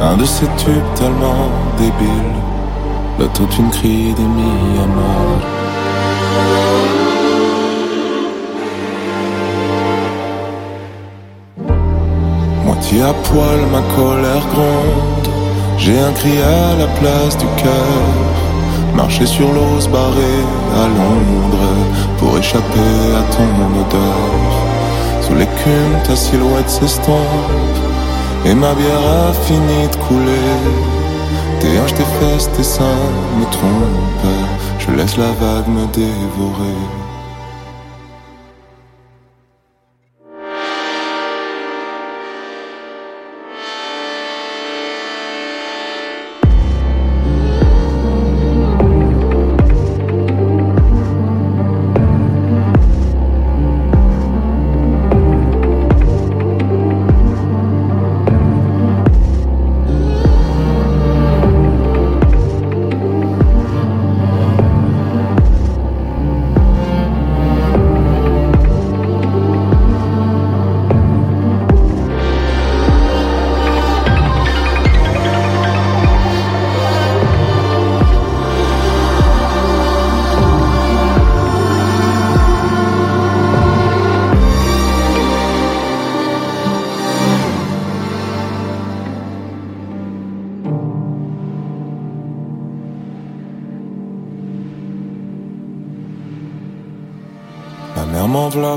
Speaker 7: Un de ces tubes tellement débiles. L'autotune crie des mi à mort. À poil, ma colère gronde. J'ai un cri à la place du cœur. Marcher sur l'eau, barrée à Londres pour échapper à ton odeur. Sous l'écume, ta silhouette s'estompe et ma bière a fini de couler. Tes hanches, tes fesses, tes seins me trompent. Je laisse la vague me dévorer.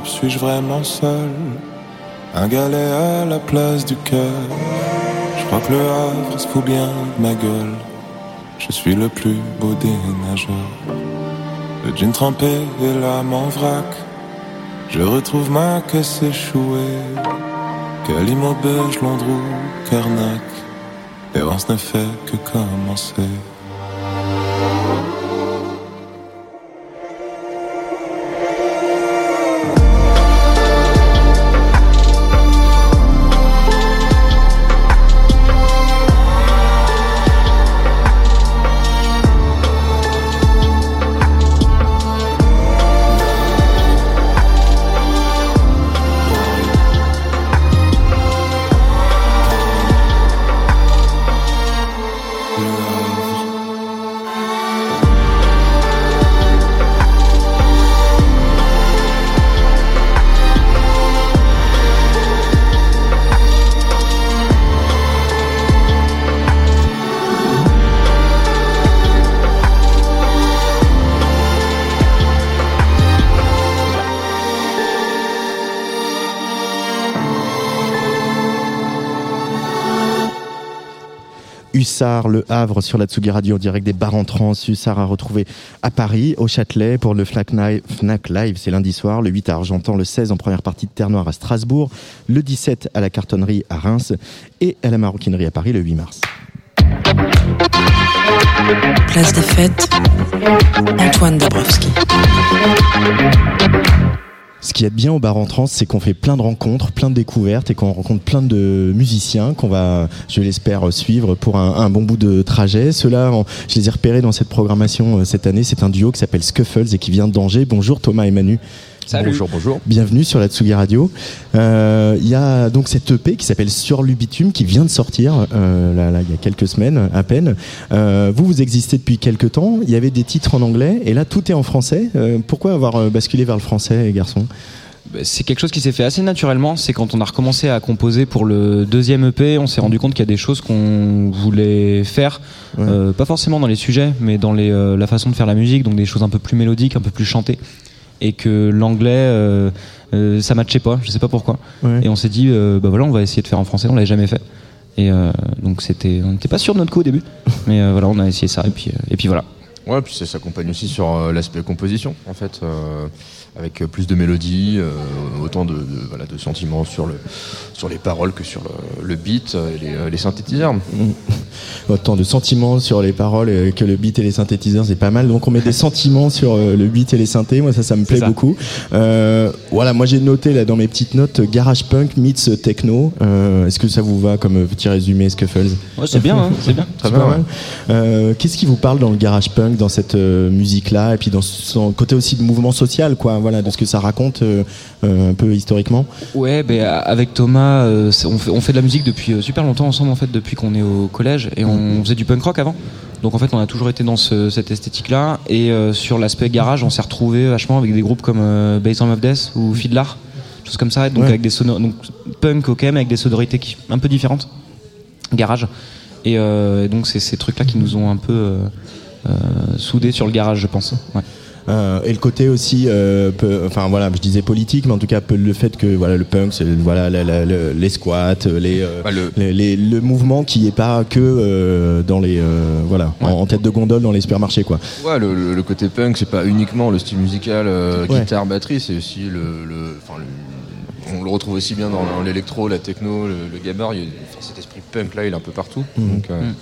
Speaker 7: Suis-je vraiment seul? Un galet à la place du cœur. Je crois que le Havre se fout bien ma gueule. Je suis le plus beau des nageurs. Le jean trempé et l'âme en. Je retrouve ma caisse échouée. Calimobège, Landrou, Carnac. L'errance ne fait que commencer.
Speaker 2: Le Havre sur la Tsugi Radio en direct des bars en trans. Hussard a retrouvé à Paris, au Châtelet, pour le Fnac Live, c'est lundi soir, le 8 à Argentan, le 16 en première partie de Terre Noire à Strasbourg, le 17 à la cartonnerie à Reims et à la maroquinerie à Paris le 8 mars.
Speaker 1: Place des fêtes, Antoine Dabrowski.
Speaker 2: Ce qui est bien au bar en trans, c'est qu'on fait plein de rencontres, plein de découvertes et qu'on rencontre plein de musiciens qu'on va, je l'espère, suivre pour un, bon bout de trajet. Ceux-là, je les ai repérés dans cette programmation euh, cette année. C'est un duo qui s'appelle Scuffles et qui vient de d'Angers. Bonjour Thomas et Manu.
Speaker 8: Bonjour, bonjour.
Speaker 2: Bienvenue sur la Tsugi Radio. Euh, il y a donc cette EP qui s'appelle Sur l'Ubitume qui vient de sortir euh, là, il y a quelques semaines à peine. Euh, vous, vous existez depuis quelques temps. Il y avait des titres en anglais et là, tout est en français. pourquoi avoir basculé vers le français, garçon
Speaker 8: bah, c'est quelque chose qui s'est fait assez naturellement. C'est quand on a recommencé à composer pour le deuxième EP, on s'est rendu compte qu'il y a des choses qu'on voulait faire, pas forcément dans les sujets, mais dans les, la façon de faire la musique, donc des choses un peu plus mélodiques, un peu plus chantées et que l'anglais euh, euh, ça matchait pas, je sais pas pourquoi. Et on s'est dit euh, bah voilà, on va essayer de faire en français, on l'avait jamais fait. Et donc c'était, on n'était pas sûr de notre coup au début, mais voilà, on a essayé ça et puis et puis voilà.
Speaker 9: Ouais, puis ça s'accompagne aussi sur l'aspect composition en fait avec euh, plus de mélodie, euh, autant de, voilà, de, sentiments sur, le, sur les paroles que sur le, beat et les, euh, les synthétiseurs.
Speaker 2: Autant de sentiments sur les paroles que le beat et les synthétiseurs, c'est pas mal. Donc on met des sentiments sur le beat et les synthés. Moi ça, ça me plaît beaucoup. voilà, moi j'ai noté là dans mes petites notes garage punk meets techno. Est-ce que ça vous va comme petit résumé Scuffles?
Speaker 8: Ouais, C'est bien, hein, c'est bien.
Speaker 2: Très bien. Qu'est-ce qui vous parle dans le garage punk, dans cette musique là, et puis dans son côté aussi de mouvement social, quoi voilà, de ce que ça raconte euh, euh, un peu historiquement.
Speaker 8: Ouais, ben, avec Thomas, euh, on fait, on, fait, de la musique depuis super longtemps ensemble, en fait, depuis qu'on est au collège, et on mm. faisait du punk rock avant. Donc en fait, on a toujours été dans cette esthétique-là. Et sur l'aspect garage, on s'est retrouvé vachement avec des groupes comme euh, of Death ou Fiddler, choses comme ça. Donc avec des donc punk ok, mais avec des sonorités qui, un peu différentes. Garage. Et donc c'est ces trucs-là qui nous ont un peu soudés sur le garage, je pense. Ouais.
Speaker 2: Euh, et le côté aussi, euh, enfin voilà, je disais politique, mais en tout cas le fait que voilà le punk, c'est voilà les squats, les, euh, bah, le... le mouvement qui est pas que dans les voilà en, tête de gondole dans les supermarchés quoi.
Speaker 9: Ouais, le, côté punk, c'est pas uniquement le style musical guitare batterie, c'est aussi le, on le retrouve aussi bien dans, l'électro, la techno, le, le il cet esprit punk là, il est un peu partout. Mmh. Donc, mmh.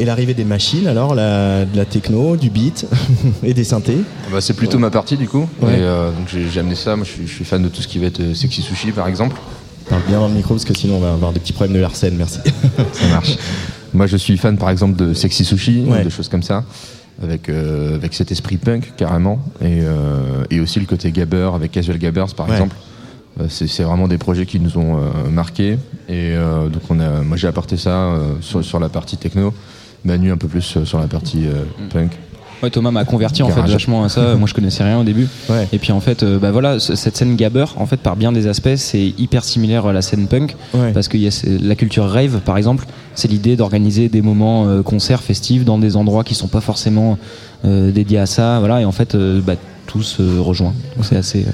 Speaker 2: Et l'arrivée des machines, alors, la, de la techno, du beat et des synthés
Speaker 9: bah, C'est plutôt ma partie, du coup. Euh, donc j'ai amené ça. Moi, je suis, fan de tout ce qui va être euh, sexy sushi, par exemple.
Speaker 2: Parle bien dans le micro, parce que sinon, on va avoir des petits problèmes de l'arsène. Merci.
Speaker 9: ça marche. Moi, je suis fan, par exemple, de sexy sushi, des choses comme ça. Avec, euh, avec cet esprit punk, carrément. Et, et aussi le côté gabber, avec Casual Gabbers, par exemple. C'est vraiment des projets qui nous ont marqués. Et donc, on a, moi, j'ai apporté ça sur, sur la partie techno. Manu un peu plus sur la partie euh, mm. punk.
Speaker 8: Ouais, Thomas m'a converti en fait vachement à ça. Moi, je connaissais rien au début. Et puis en fait, euh, bah voilà, cette scène gabber, en fait, par bien des aspects, c'est hyper similaire à la scène punk, parce qu'il y a la culture rave, par exemple. C'est l'idée d'organiser des moments euh, concerts festifs dans des endroits qui sont pas forcément dédiés à ça. Voilà, et en fait, bah, tout se rejoint. Donc c'est assez.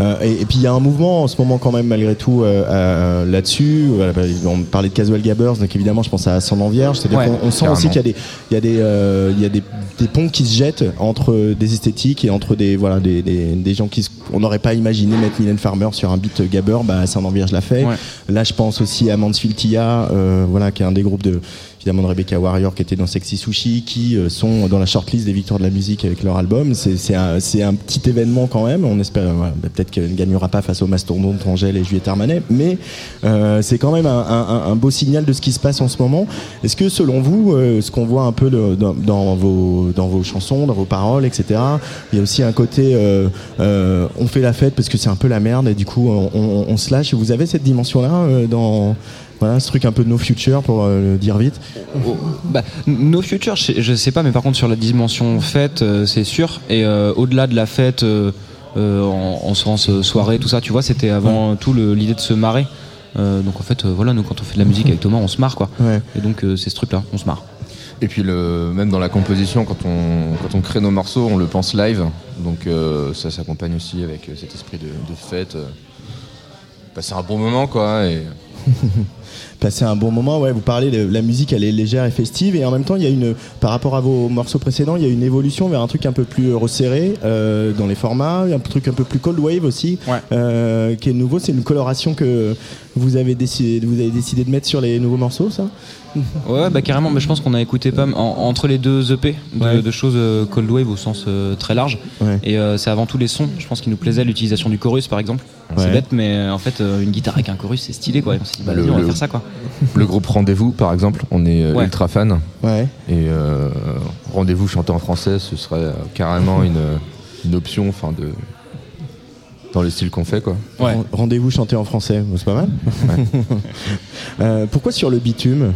Speaker 2: Euh, et, puis il y a un mouvement en ce moment quand même malgré tout euh, euh, là-dessus. Bah, on parlait de Casual Gabbers, donc évidemment je pense à Ascendant Vierge. C'est-à-dire qu'on sent aussi qu'il y a des, il y a des, il y a des, des, ponts qui se jettent entre des esthétiques et entre des, voilà, des, des, gens qui, on n'aurait pas imaginé mettre Mylène Farmer sur un beat Gabber. Bah, Ascendant Vierge l'a fait. Là, je pense aussi à Mansfield Tia, voilà, qui est un des groupes de évidemment de Rebecca Warrior qui était dans Sexy Sushi, qui euh, sont dans la shortlist des victoires de la musique avec leur album. C'est un, un, petit événement quand même. On espère bah, peut-être qu'elle ne gagnera pas face au mastodonte Angèle et Juliette Armanet, mais euh, c'est quand même un, beau signal de ce qui se passe en ce moment. Est-ce que selon vous, euh, ce qu'on voit un peu dans, vos, dans vos chansons, dans vos paroles, etc., il y a aussi un côté on fait la fête parce que c'est un peu la merde et du coup on, on, on se lâche. Vous avez cette dimension-là dans voilà, ce truc un peu de no future pour euh, le dire vite.
Speaker 8: Bah, no future, je sais pas, mais par contre sur la dimension fête, euh, c'est sûr. Et euh, au-delà de la fête, en, sens soirée, tout ça, tu vois, c'était avant tout l'idée de se marrer. donc en fait, voilà, nous quand on fait de la musique avec Thomas, on se marre quoi. Et donc c'est ce truc-là, on se marre.
Speaker 9: Et puis le, même dans la composition, quand on, quand on crée nos morceaux, on le pense live. Donc ça s'accompagne aussi avec cet esprit de, fête. c'est un bon moment quoi. Et...
Speaker 2: passer un bon moment. Ouais, vous parlez de la musique, elle est légère et festive, et en même temps, il y a une, par rapport à vos morceaux précédents, il y a une évolution vers un truc un peu plus resserré dans les formats, un truc un peu plus cold wave aussi, qui est nouveau. C'est une coloration que vous avez décidé, vous avez décidé de mettre sur les nouveaux morceaux, ça?
Speaker 8: Ouais, bah carrément. Mais je pense qu'on a écouté pas entre les deux EP de, choses euh, cold wave au sens euh, très large. Et euh, c'est avant tout les sons. Je pense qu'il nous plaisait l'utilisation du chorus, par exemple. C'est bête, mais en fait, une guitare avec un chorus, c'est stylé, quoi. on s'est dit, bah, le, on va faire ça, quoi.
Speaker 9: Le groupe Rendez-vous, par exemple, on est ultra fan. Ouais. Et Rendez-vous chanté en français, ce serait carrément une, une option, enfin de dans le style qu'on fait quoi.
Speaker 2: Rendez-vous chanter en français, c'est pas mal. Euh, pourquoi sur le bitume?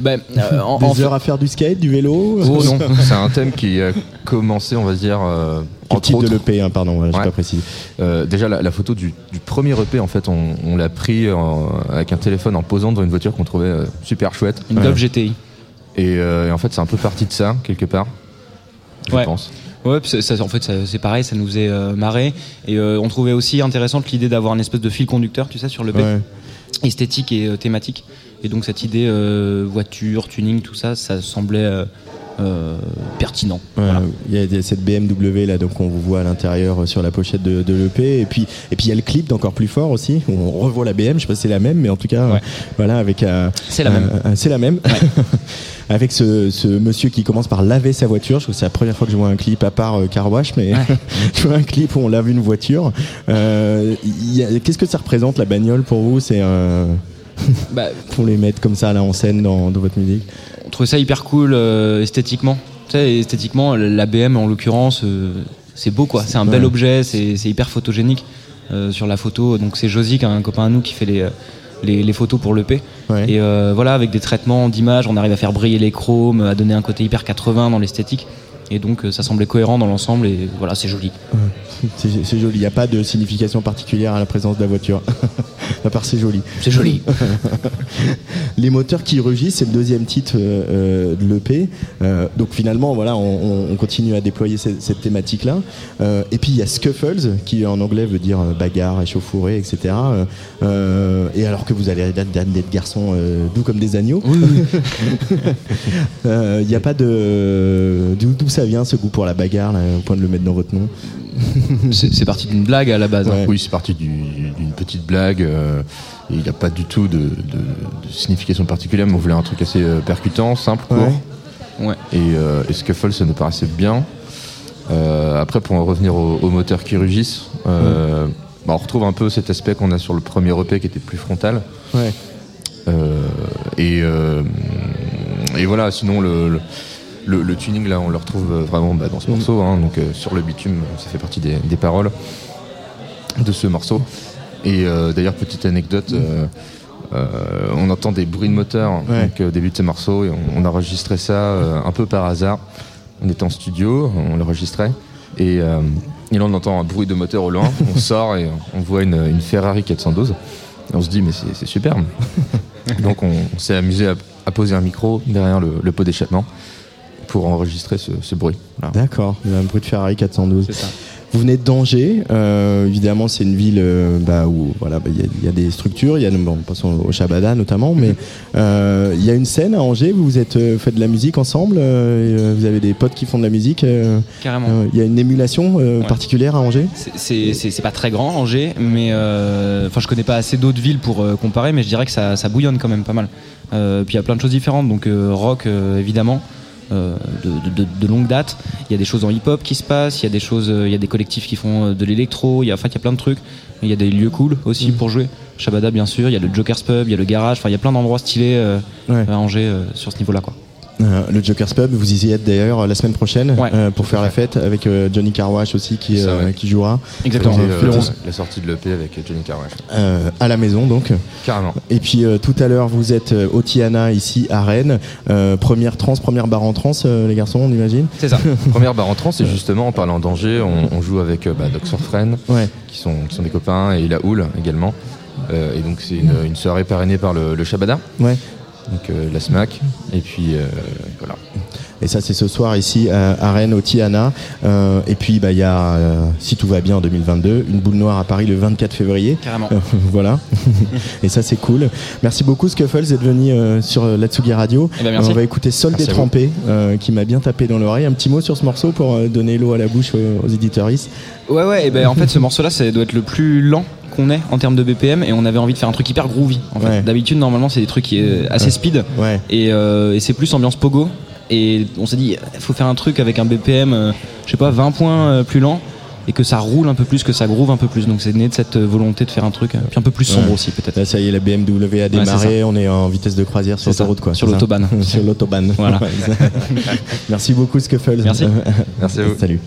Speaker 2: Ben, euh, Des heures à faire du skate, du vélo
Speaker 9: Oh non, c'est un thème qui a commencé, on va dire. Euh,
Speaker 2: titre de l'EP, hein, pardon, j'ai pas précisé.
Speaker 9: Euh, déjà, la, photo du, premier EP, en fait, on, l'a pris avec un téléphone en posant dans une voiture qu'on trouvait super chouette.
Speaker 8: Une Golf GTI.
Speaker 9: Et, en fait, c'est un peu parti de ça, quelque part. Je pense.
Speaker 8: Ouais, ça, en fait, c'est pareil, ça nous faisait euh, marrer. Et euh, on trouvait aussi intéressante l'idée d'avoir une espèce de fil conducteur, tu sais, sur le ouais. esthétique et euh, thématique. Et donc, cette idée voiture, tuning, tout ça, ça semblait. pertinent.
Speaker 2: Il y a cette BMW là, donc on vous voit à l'intérieur sur la pochette de, de l'EP, et puis et puis il y a le clip d'encore plus fort aussi. Où on revoit la BM, je sais pas si c'est la même, mais en tout cas, voilà, avec
Speaker 8: c'est la même.
Speaker 2: c'est la même. avec ce, monsieur qui commence par laver sa voiture. Je trouve que c'est la première fois que je vois un clip à part euh, Car Wash, mais je vois un clip où on lave une voiture. Euh, qu'est-ce que ça représente la bagnole pour vous? C'est bah, pour les mettre comme ça là en scène dans, votre musique.
Speaker 8: On trouve ça hyper cool euh, esthétiquement. Tu sais, esthétiquement, la BM en l'occurrence, c'est beau quoi. C'est un bel objet, c'est hyper photogénique sur la photo. Donc c'est Josie, un copain à nous, qui fait les les, photos pour l'EP. Et euh, voilà, avec des traitements d'image, on arrive à faire briller les chromes, à donner un côté hyper 80 dans l'esthétique. Et donc euh, ça semblait cohérent dans l'ensemble et voilà, c'est joli.
Speaker 2: C'est joli, il n'y a pas de signification particulière à la présence de la voiture. à part c'est joli.
Speaker 8: C'est joli.
Speaker 2: Les moteurs qui rugissent, c'est le deuxième titre euh, de l'EP. donc finalement, voilà, on, continue à déployer cette, thématique-là. et puis il y a Scuffles, qui en anglais veut dire bagarre, échauffourée, etc. et alors que vous allez d'être garçon doux comme des agneaux. Il n'y a pas de... D'où ça vient ce goût pour la bagarre, au point de le mettre dans votre nom
Speaker 8: C'est parti d'une blague à la base. Hein.
Speaker 9: Oui, c'est parti d'une petite blague. Euh, il n'y a pas du tout de, signification particulière, mais on voulait un truc assez euh, percutant, simple, court. Ouais. Et, euh, et Scuffle, ça nous paraissait bien. après, pour en revenir aux, moteurs qui rugissent, bah, on retrouve un peu cet aspect qu'on a sur le premier EP qui était plus frontal. Ouais. et, et voilà, sinon le le, tuning, là, on le retrouve euh, vraiment bah, dans ce mm. morceau. Hein. donc, euh, sur le bitume, ça fait partie des, paroles de ce morceau. Et euh, d'ailleurs, petite anecdote, on entend des bruits de moteur au début de ce morceau et on, a enregistré ça un peu par hasard. On était en studio, on l'enregistrait et, là on entend un bruit de moteur au loin. on sort et on voit une, Ferrari 412. Et on se dit, mais c'est superbe. Donc on, s'est amusé à, poser un micro derrière le pot d'échappement pour enregistrer ce, bruit.
Speaker 2: D'accord, un bruit de Ferrari 412. Vous venez de d'Angers, euh, évidemment c'est une ville euh, bah, où voilà bah, il y, a des structures, il y a bon, passons au Shabada notamment, mais euh, il y a une scène à Angers, vous vous êtes fait de la musique ensemble, vous avez des potes qui font de la musique.
Speaker 8: Carrément.
Speaker 2: Il y a une émulation particulière à Angers?
Speaker 8: C'est pas très grand Angers, mais enfin je connais pas assez d'autres villes pour comparer, mais je dirais que ça, ça, bouillonne quand même pas mal. puis il y a plein de choses différentes, donc rock évidemment. Euh, de, longue date. Il y a des choses en hip-hop qui se passent, il y a des choses, euh, il y a des collectifs qui font euh, de l'électro, il y a, enfin, il y a plein de trucs. Il y a des lieux cool aussi mm. pour jouer. Shabada bien sûr, il y a le Joker's Pub, il y a le garage, enfin il y a plein d'endroits stylés à Angers sur ce niveau-là quoi.
Speaker 2: Euh, le Joker's Pub, vous y êtes d'ailleurs la semaine prochaine euh, pour faire la fête avec euh, Johnny Carwash aussi qui, qui jouera.
Speaker 9: Exactement. la sortie de l'EP avec Johnny Carwash.
Speaker 2: à la maison donc.
Speaker 9: Carrément.
Speaker 2: Et puis tout à l'heure vous êtes au Tiana ici à Rennes. première trans, première barre en trans les garçons on imagine?
Speaker 8: C'est ça.
Speaker 9: première barre en trans et justement en parlant d'Angers on, joue avec bah, Doc qui, sont, qui sont des copains et la Houle également. et donc c'est une, soirée parrainée par le, le Shabada.
Speaker 2: Ouais
Speaker 9: donc euh, la SMAC, et puis euh, voilà.
Speaker 2: Et ça, c'est ce soir ici à, Rennes, au Tiana. et puis, bah, il y a, si tout va bien en 2022, une boule noire à Paris le 24 février.
Speaker 8: Carrément.
Speaker 2: voilà. et ça, c'est cool. Merci beaucoup, Scuffles, d'être venu sur la Tsugi Radio.
Speaker 8: Eh ben, on
Speaker 2: va écouter Sol détrempé, qui m'a bien tapé dans l'oreille. Un petit mot sur ce morceau pour donner l'eau à la bouche aux, aux éditeuristes.
Speaker 8: Ouais, ouais, et ben en fait, ce morceau-là, ça doit être le plus lent qu'on est en termes de BPM et on avait envie de faire un truc hyper groovy. En fait. D'habitude, normalement, c'est des trucs qui est assez speed euh, et, c'est plus ambiance pogo. Et on s'est dit, il faut faire un truc avec un BPM, euh, je sais pas, 20 points euh, plus lent et que ça roule un peu plus, que ça groove un peu plus. Donc c'est né de cette volonté de faire un truc un peu plus sombre aussi peut-être.
Speaker 2: ça y est, la BMW a démarré, on est en vitesse de croisière sur route quoi.
Speaker 8: Sur l'autobahn.
Speaker 2: sur l'autobahn. Voilà. Merci beaucoup Scuffle.
Speaker 8: Merci.
Speaker 9: Merci à vous.
Speaker 2: Salut.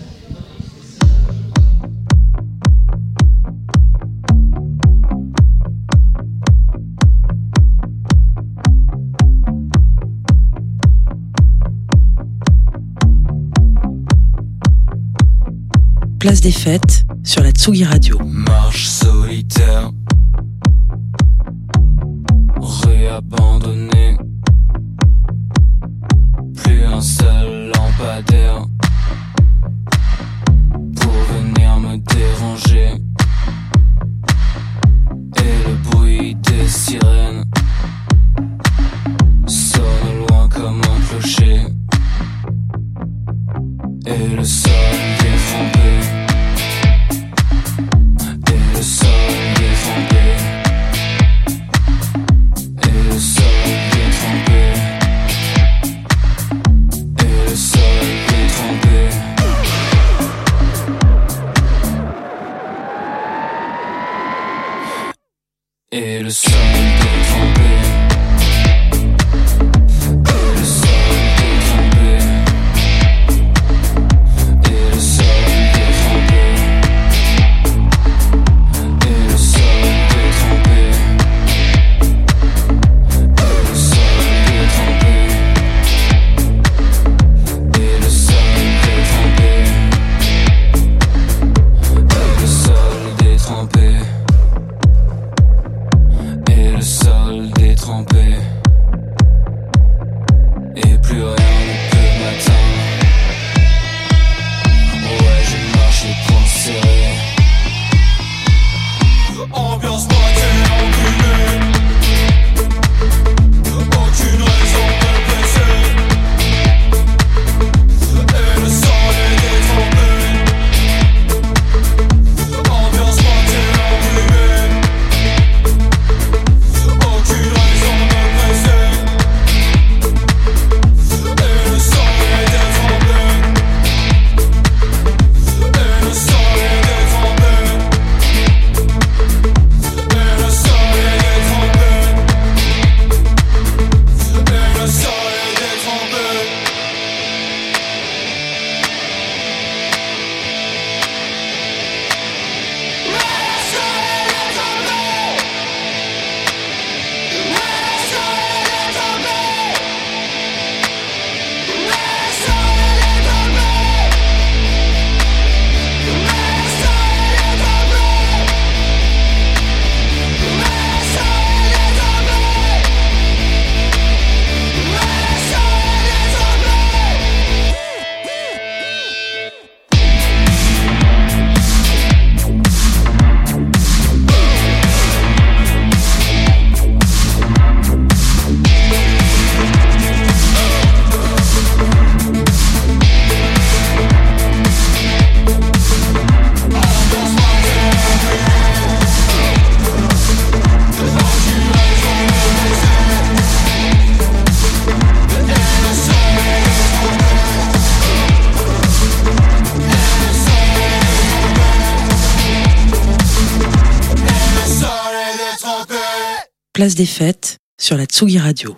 Speaker 1: Place des fêtes sur la Tsugi Radio.
Speaker 10: Marche solitaire, réabandonné, plus un seul lampadaire
Speaker 1: place des fêtes sur la Tsugi Radio.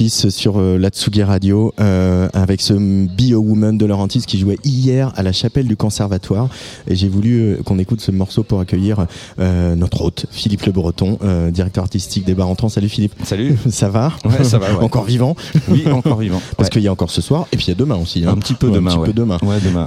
Speaker 2: Laurentis sur euh, la Tsugi Radio euh, avec ce a Woman de Laurentis qui jouait hier à la chapelle du conservatoire et j'ai voulu euh, qu'on écoute ce morceau pour accueillir euh, notre hôte Philippe Le Breton directeur artistique des Bars Entrants salut Philippe
Speaker 9: Salut.
Speaker 2: ça va
Speaker 9: Ouais, ça va, ouais.
Speaker 2: encore vivant
Speaker 9: Oui, encore vivant.
Speaker 2: parce
Speaker 9: Ouais.
Speaker 2: qu'il y a encore ce soir et puis il y a demain aussi hein.
Speaker 9: Un petit peu
Speaker 2: Ouais,
Speaker 9: demain,
Speaker 2: un petit peu demain
Speaker 9: Ouais, demain.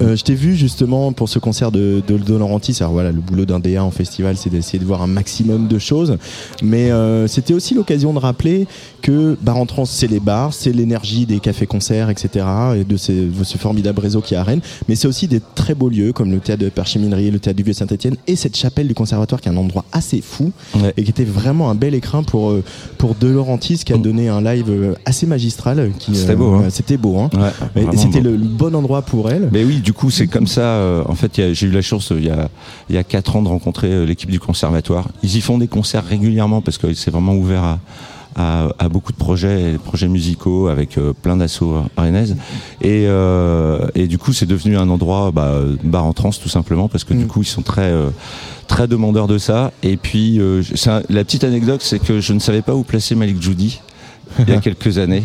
Speaker 2: Je t'ai vu justement pour ce concert de, de, de Laurentis. Alors voilà, le boulot d'un DA en festival, c'est d'essayer de voir un maximum de choses. Mais c'était aussi l'occasion de rappeler que Bar en Trans, c'est les bars, c'est l'énergie des cafés-concerts, etc. et de, ces, de ce formidable réseau qui est à Rennes. Mais c'est aussi des très beaux lieux comme le théâtre de Percheminerie, le théâtre du Vieux-Saint-Etienne et cette chapelle du conservatoire qui est un endroit assez fou et qui était vraiment un bel écrin pour, euh, pour De Laurentiis qui a donné un live euh, assez magistral.
Speaker 11: C'était beau. Hein.
Speaker 2: C'était beau. Hein. C'était le, bon endroit pour elle.
Speaker 11: Mais oui, du coup, c'est comme ça. en fait, j'ai eu la chance il y a, il y a 4 ans de rencontrer l'équipe du conservatoire. Ils y font des concerts régulièrement parce que c'est vraiment ouvert à à, beaucoup de projets, projets musicaux avec euh, plein d'assauts rennaises. Et, euh, et du coup, c'est devenu un endroit bah, bar en trans tout simplement parce que du mm. coup, ils sont très euh, très demandeurs de ça. Et puis, la petite anecdote, c'est que je ne savais pas où placer Malik Judy il y a quelques années.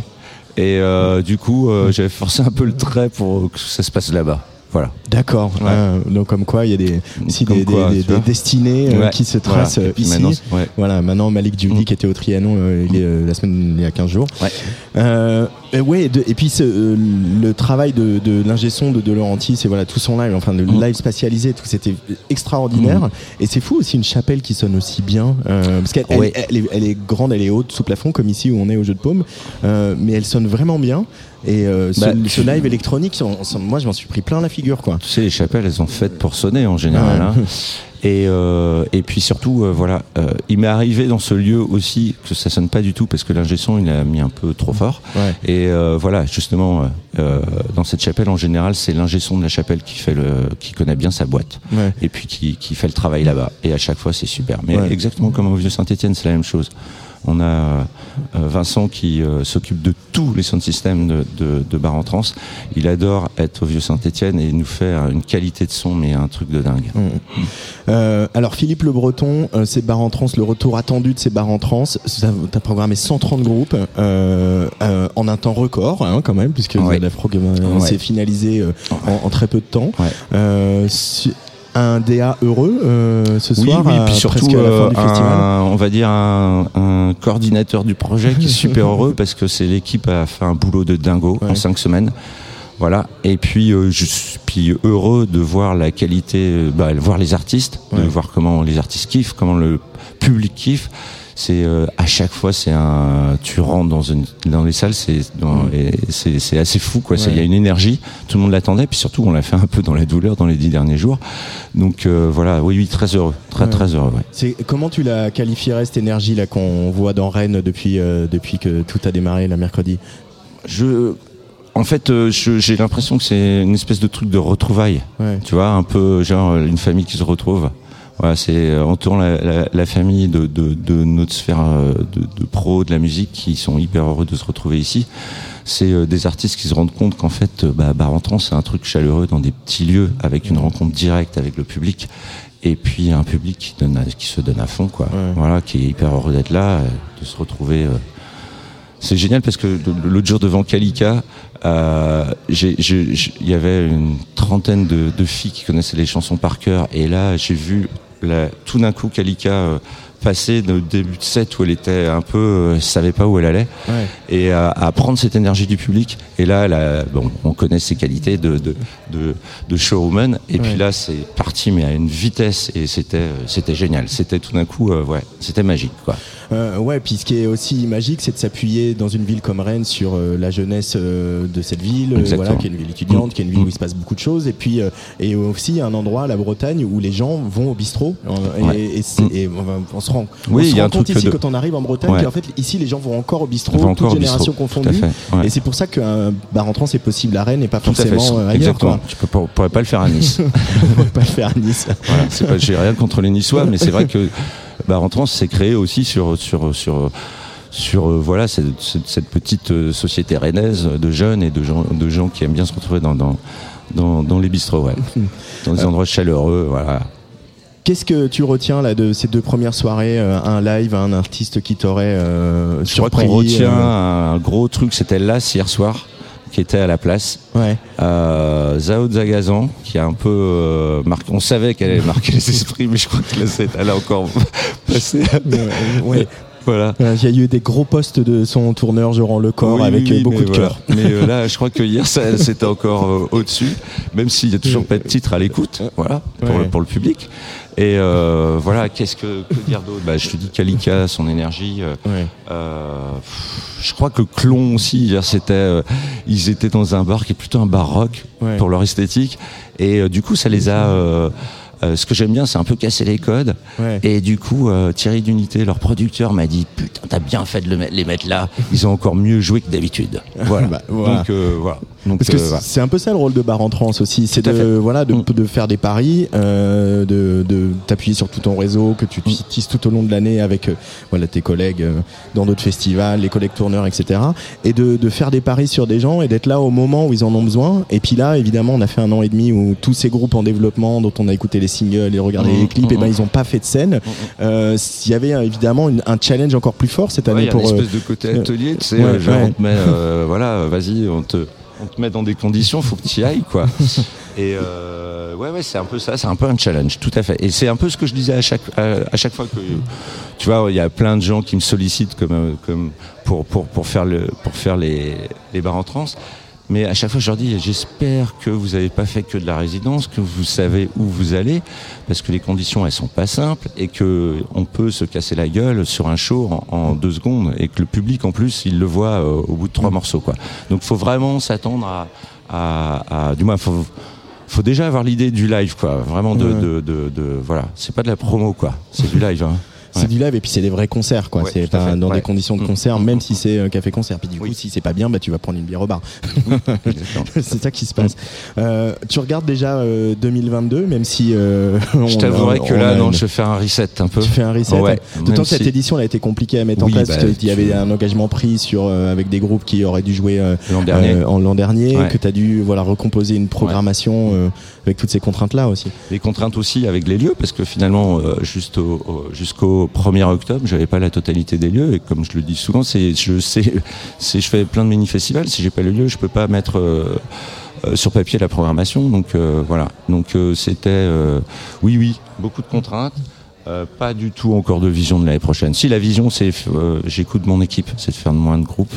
Speaker 11: Et du coup, j'avais forcé un peu le trait pour que ça se passe là-bas. Voilà.
Speaker 2: D'accord. donc comme quoi, il y a des, aussi des, destinées euh, qui se tracent euh, ici. Maintenant, Voilà. Maintenant, Malik Djoudi mm. qui était au Trianon euh, il est, la semaine il y a 15 jours. Et, ouais, et puis le travail de, de l'ingé son de De Laurentiis, c'est voilà tout son live, enfin le mm. live spatialisé, tout c'était extraordinaire. Mm. Et c'est fou aussi une chapelle qui sonne aussi bien, parce qu'elle elle, est, grande, elle est haute sous plafond comme ici où on est au jeu de paume, mais elle sonne vraiment bien. Et euh, ce, bah, live électronique, moi je m'en suis pris plein la figure quoi.
Speaker 11: Tu sais, les chapelles elles sont faites pour sonner en général. Hein. Et, euh, et puis surtout, euh, voilà, il m'est arrivé dans ce lieu aussi que ça sonne pas du tout parce que l'ingé son il a mis un peu trop fort. Ouais. Et voilà, justement, dans cette chapelle en général, c'est l'ingé son de la chapelle qui fait le, qui connaît bien sa boîte. Ouais. Et puis qui, qui fait le travail là-bas. Et à chaque fois, c'est super. Mais exactement comme au vieux Saint-Étienne, c'est la même chose. On a euh, Vincent qui euh, s'occupe de tous les sound systems de, de, de Bar en Trans. Il adore être au Vieux Saint-Etienne et il nous fait une qualité de son, mais un truc de dingue. Mmh.
Speaker 2: Euh, alors Philippe Le Breton, c'est Bar en Trans, le retour attendu de ces Bar en Trans. Tu as programmé 130 groupes en un temps record, hein, quand même, puisque la programmation s'est finalisée en, très peu de temps un DA heureux euh, ce soir.
Speaker 11: Oui, puis surtout euh, on va dire un, coordinateur du projet qui est super heureux parce que c'est l'équipe a fait un boulot de dingo en cinq semaines. Voilà. Et puis, euh, je suis heureux de voir la qualité, bah, voir les artistes, de voir comment les artistes kiffent, comment le public kiffe c'est euh, à chaque fois c'est un tu rentres dans une dans les salles c'est c'est c'est assez fou quoi. Il y a une énergie. Tout le monde l'attendait puis surtout on l'a fait un peu dans la douleur dans les dix derniers jours. Donc euh, voilà. Oui oui très heureux. Très très heureux
Speaker 2: c'est comment tu la qualifierais cette énergie là qu'on voit dans Rennes depuis euh, depuis que tout a démarré la mercredi?
Speaker 11: Je en fait, j'ai l'impression que c'est une espèce de truc de retrouvailles. Tu vois, un peu genre une famille qui se retrouve. Voilà, c'est euh, entourant la, la, la, famille de, de, de, notre sphère euh, de, de pros de la musique qui sont hyper heureux de se retrouver ici. C'est euh, des artistes qui se rendent compte qu'en fait, bah, bar entrant, c'est un truc chaleureux dans des petits lieux avec une rencontre directe avec le public et puis un public qui, donne qui se donne à fond, quoi. Voilà, qui est hyper heureux d'être là, de se retrouver. C'est génial parce que l'autre jour devant Kalika, euh, il y avait une trentaine de, de, filles qui connaissaient les chansons par cœur, et là j'ai vu tout d'un coup Kalika euh, passer de début de set où elle était un peu, euh, savait pas où elle allait, et à, à, prendre cette énergie du public. Et là, elle bon, on connaît ses qualités de, de, de, de showwoman, et puis là, c'est parti, mais à une vitesse, et c'était, euh, c'était génial. C'était tout d'un coup, ouais, c'était magique, quoi.
Speaker 2: Euh, ouais, puis ce qui est aussi magique, c'est de s'appuyer dans une ville comme Rennes sur euh, la jeunesse euh, de cette ville, voilà, qui est une ville étudiante, qui est une ville où il se passe beaucoup de choses, et puis et aussi un endroit, la Bretagne, où les gens vont au bistrot. Et, et, on, se rend, oui, on se rend compte ici quand on arrive en Bretagne qu'en fait ici les gens vont encore au bistrot, toutes générations confondues. Et c'est pour ça qu'un bar entrant c'est possible à Rennes et pas forcément ailleurs.
Speaker 11: Exactement. Tu peux, pourrais pas le faire à Nice.
Speaker 2: pourrais pas le faire à Nice.
Speaker 11: voilà, c'est pas, j'ai rien contre les Niçois, mais c'est vrai que bah, Rentrance s'est créé aussi sur sur sur sur euh, voilà cette, cette, petite euh, société rennaise de jeunes et de gens de gens qui aiment bien se retrouver dans dans dans, dans les bistrots ouais. dans des euh. endroits chaleureux voilà
Speaker 2: Qu'est-ce que tu retiens là de ces deux premières soirées, un live, un artiste qui t'aurait euh, Je crois qu'on
Speaker 11: retient un gros truc, c'était là hier soir qui était à la place. Ouais. Euh, Zao Zagazan, qui a un peu euh, marqué. On savait qu'elle allait marquer les esprits, mais je crois que là, elle a encore passé.
Speaker 2: ouais.
Speaker 11: Voilà.
Speaker 2: Il y a eu des gros postes de son tourneur, je rends le corps, avec beaucoup de cœur.
Speaker 11: Mais là, je crois que hier, c'était encore au-dessus, même s'il n'y a toujours pas de titre à l'écoute, voilà, pour, le, pour le public. Et euh, voilà, qu'est-ce que, que dire d'autre? Bah, Je te dis Kalika, son énergie. Euh, euh, je crois que Clon aussi, c'était, euh, ils étaient dans un bar qui est plutôt un bar rock pour leur esthétique. Et euh, du coup, ça les a euh, ce que j'aime bien, c'est un peu casser les codes. Et du coup, euh, Thierry d'Unité, leur producteur, m'a dit Putain, t'as bien fait de les mettre là. Ils ont encore mieux joué que d'habitude. Voilà.
Speaker 2: Bah, Donc,
Speaker 11: euh, voilà.
Speaker 2: Donc, Parce que c'est un peu ça le rôle de bar en trans aussi, c'est de, voilà, de, mm. de, faire des paris, de, de t'appuyer sur tout ton réseau que tu mm. tisses tout au long de l'année avec voilà, tes collègues dans d'autres festivals, les collègues tourneurs, etc. Et de, de faire des paris sur des gens et d'être là au moment où ils en ont besoin. Et puis là, évidemment, on a fait un an et demi où tous ces groupes en développement dont on a écouté les singles et regarder les mmh, clips, et ben mmh, ils ont pas fait de scène. Mmh, euh, il y avait évidemment un challenge encore plus fort cette année
Speaker 11: pour. Une espèce euh, de côté atelier, tu sais, genre on te met, euh, voilà, vas-y, on te, on te met dans des conditions, faut que tu y ailles, quoi. Et euh, ouais, ouais, c'est un peu ça, c'est un peu un challenge, tout à fait. Et c'est un peu ce que je disais à chaque, à, chaque fois que, tu vois, il y a plein de gens qui me sollicitent comme, comme pour, pour, pour faire le, pour faire les, les bars en trans. Mais à chaque fois, je leur dis, j'espère que vous n'avez pas fait que de la résidence, que vous savez où vous allez, parce que les conditions, elles sont pas simples, et que on peut se casser la gueule sur un show en, deux secondes, et que le public, en plus, il le voit euh, au bout de trois mm. morceaux, quoi. Donc, faut vraiment s'attendre à, à, à, du moins, faut, faut déjà avoir l'idée du live, quoi. Vraiment de, de, de, de, voilà. C'est pas de la promo, quoi. C'est du live, hein
Speaker 2: c'est du live et puis c'est des vrais concerts quoi. c'est pas dans des conditions de concert, même si c'est un café concert. Puis du coup, si c'est pas bien, bah tu vas prendre une bière au bar. c'est ça qui se passe. Euh, tu regardes déjà 2022, euh, même si. Euh,
Speaker 11: je t'avouerai que là, non, je faire un reset un peu.
Speaker 2: Tu fais un reset. D'autant que cette édition elle a été compliquée à mettre en place. Bah, il y avait un engagement pris sur avec des groupes qui auraient dû jouer en l'an dernier, que tu as dû voilà recomposer une programmation avec toutes ces contraintes là aussi.
Speaker 11: Les contraintes aussi avec les lieux, parce que finalement, jusqu'au 1er octobre, j'avais pas la totalité des lieux et comme je le dis souvent, c'est je sais, je fais plein de mini festivals, si j'ai pas le lieu, je peux pas mettre euh, euh, sur papier la programmation. Donc euh, voilà. Donc c'était oui oui beaucoup de contraintes. Pas du tout encore de vision de l'année prochaine. Si la vision, c'est j'écoute mon équipe, c'est de faire moins de groupes,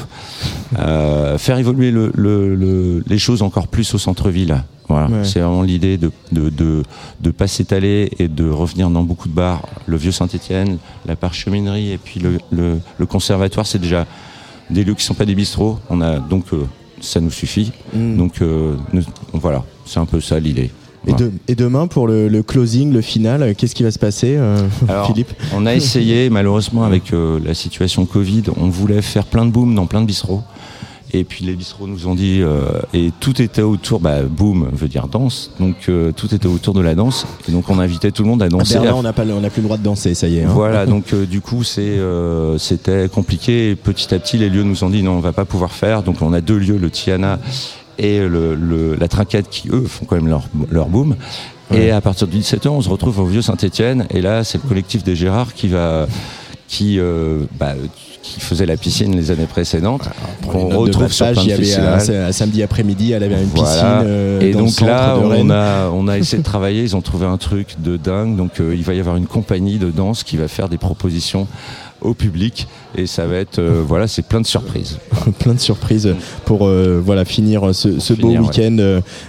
Speaker 11: faire évoluer le, les choses encore plus au centre-ville. Voilà, c'est vraiment l'idée de de, de de pas s'étaler et de revenir dans beaucoup de bars. Le vieux Saint-Étienne, la parcheminerie et puis le, le, le conservatoire, c'est déjà des lieux qui sont pas des bistrots. On a donc euh, ça nous suffit. Mm. Donc euh, voilà, c'est un peu ça l'idée.
Speaker 2: Et, de, et, demain, pour le, le, closing, le final, qu'est-ce qui va se passer, euh, Philippe
Speaker 11: On a essayé, malheureusement, avec la situation Covid, on voulait faire plein de booms dans plein de bistrots. Et puis les bistrots nous ont dit, euh, et tout était autour, bah, boom veut dire danse, donc euh, tout était autour de la danse. Et donc on invitait tout le monde à danser.
Speaker 2: Ah on n'a pas, on n'a plus le droit de danser, ça y est. Hein.
Speaker 11: Voilà, donc euh, du coup c'est, c'était compliqué. Et petit à petit, les lieux nous ont dit non, on va pas pouvoir faire. Donc on a deux lieux, le Tiana et le, la Trinquette, qui eux font quand même leur, leur boom. Et à partir du 17h, on se retrouve au Vieux Saint-Étienne. Et là, c'est le collectif des Gérards qui va, qui, bah, qui faisait la piscine les années précédentes.
Speaker 2: on retrouve sur plein de il y avait un, samedi après-midi, elle avait une piscine. Euh,
Speaker 11: et
Speaker 2: dans
Speaker 11: donc là, on a, on a essayé de travailler. Ils ont trouvé un truc de dingue. Donc euh, il va y avoir une compagnie de danse qui va faire des propositions au public. Et ça va être euh, voilà c'est plein de surprises.
Speaker 2: Plein de surprises pour euh, voilà finir ce, ce beau week-end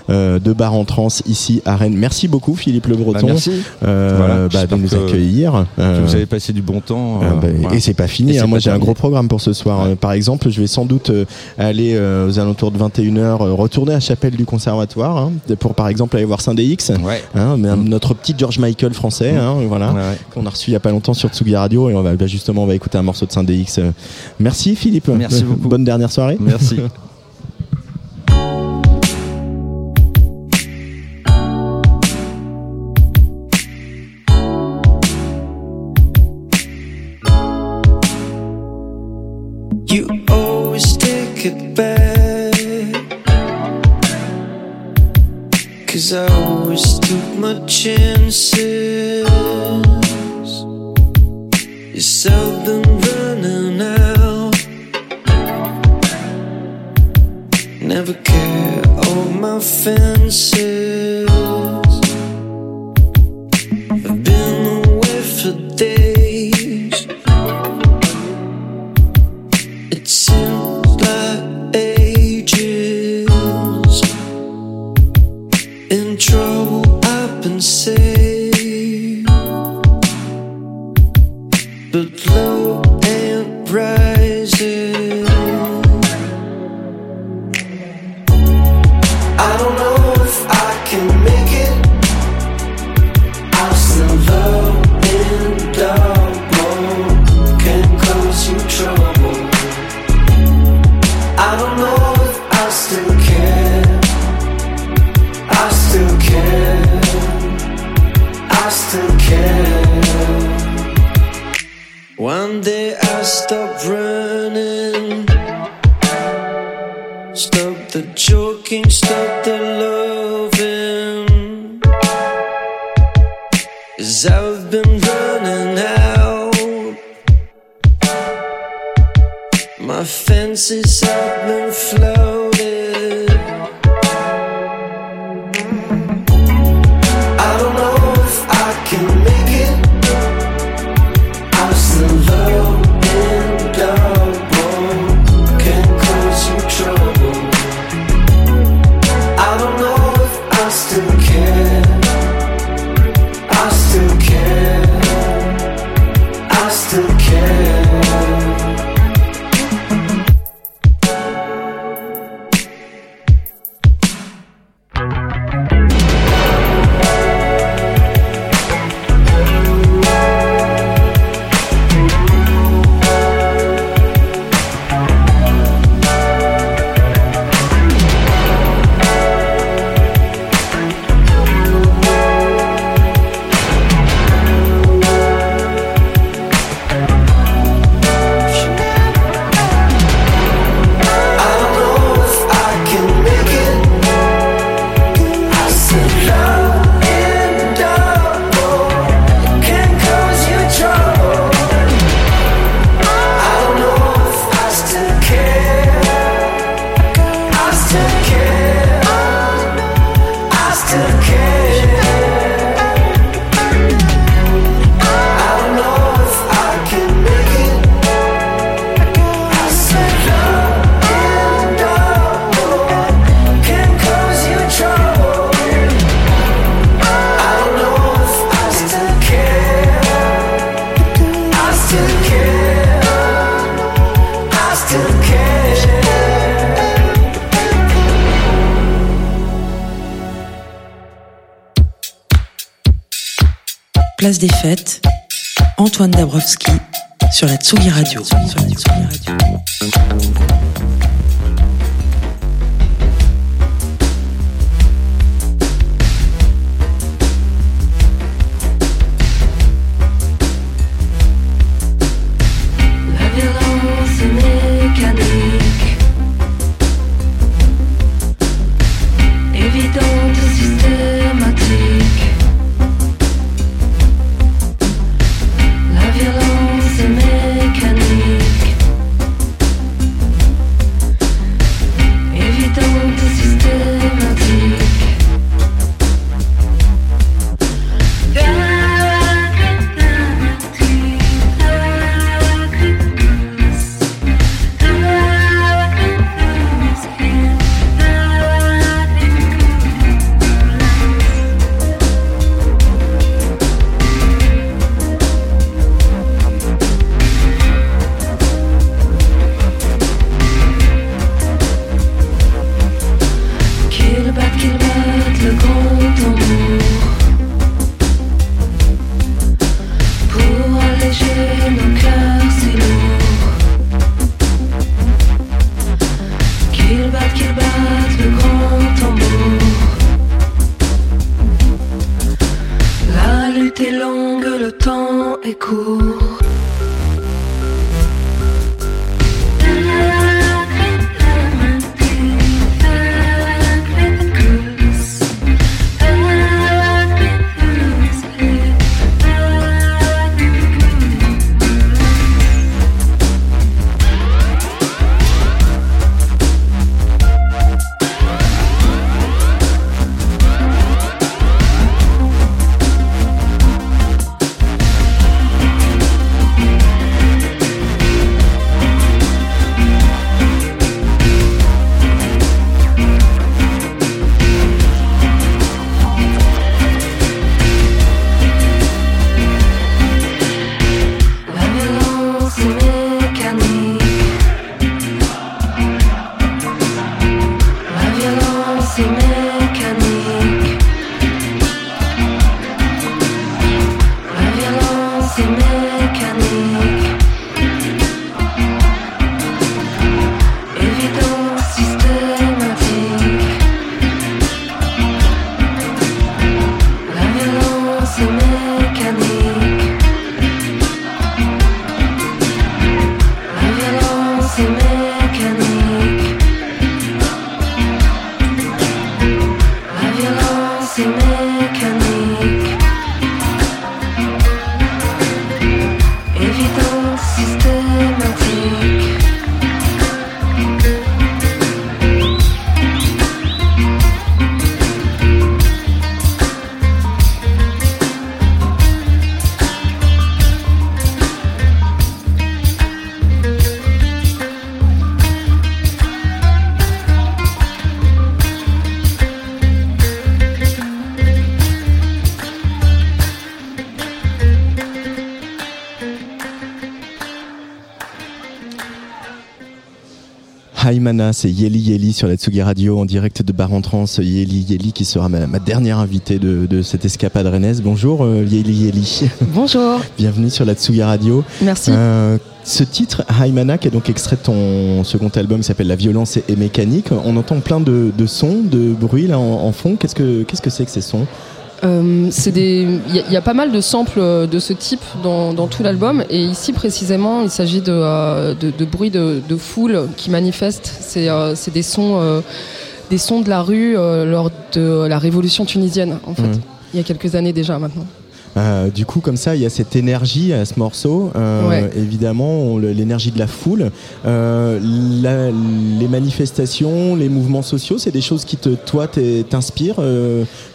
Speaker 2: euh, de bar en trans ici à Rennes. Merci beaucoup Philippe Le Breton. Bah,
Speaker 11: merci.
Speaker 2: Bah, de nous accueillir.
Speaker 11: vous avez passé du bon temps
Speaker 2: bah, et c'est pas fini hein. moi j'ai un gros programme pour ce soir. Par exemple je vais sans doute aller aux alentours de 21h retourner à Chapelle du Conservatoire hein, pour par exemple aller voir Saint-DX hein, notre petit George Michael français mm. voilà qu'on a reçu il y a pas longtemps sur Tsugi Radio et on va justement on va écouter un morceau de Saint-DX. Merci Philippe.
Speaker 11: Merci beaucoup.
Speaker 2: Bonne dernière soirée.
Speaker 11: Merci.
Speaker 10: You always take it back. Cause I always took my chances.
Speaker 2: C'est Yeli Yeli sur la Tsugi Radio en direct de Bar en Trans. Yeli Yeli qui sera ma, dernière invitée de, cette escapade rennaise. Bonjour euh, Yeli Yeli.
Speaker 12: Bonjour.
Speaker 2: Bienvenue sur la Tsugi Radio.
Speaker 12: Merci. Euh,
Speaker 2: ce titre, Haimana, qui est donc extrait de ton second album qui s'appelle La violence et mécanique, on entend plein de, sons, de bruits là en, fond. Qu'est-ce que qu'est-ce que c'est que ces sons?
Speaker 12: Il y, a pas mal de samples euh, de ce type dans, tout l'album et ici précisément il s'agit de, euh, de, bruits de, foule qui manifestent. C'est des sons, des sons de la rue lors de la révolution tunisienne en fait. Mmh. Il y a quelques années déjà maintenant.
Speaker 2: Euh, du coup, comme ça, il y a cette énergie à ce morceau. Euh, évidemment, l'énergie de la foule. Euh, les manifestations, les mouvements sociaux, c'est des choses qui, te, toi, t'inspirent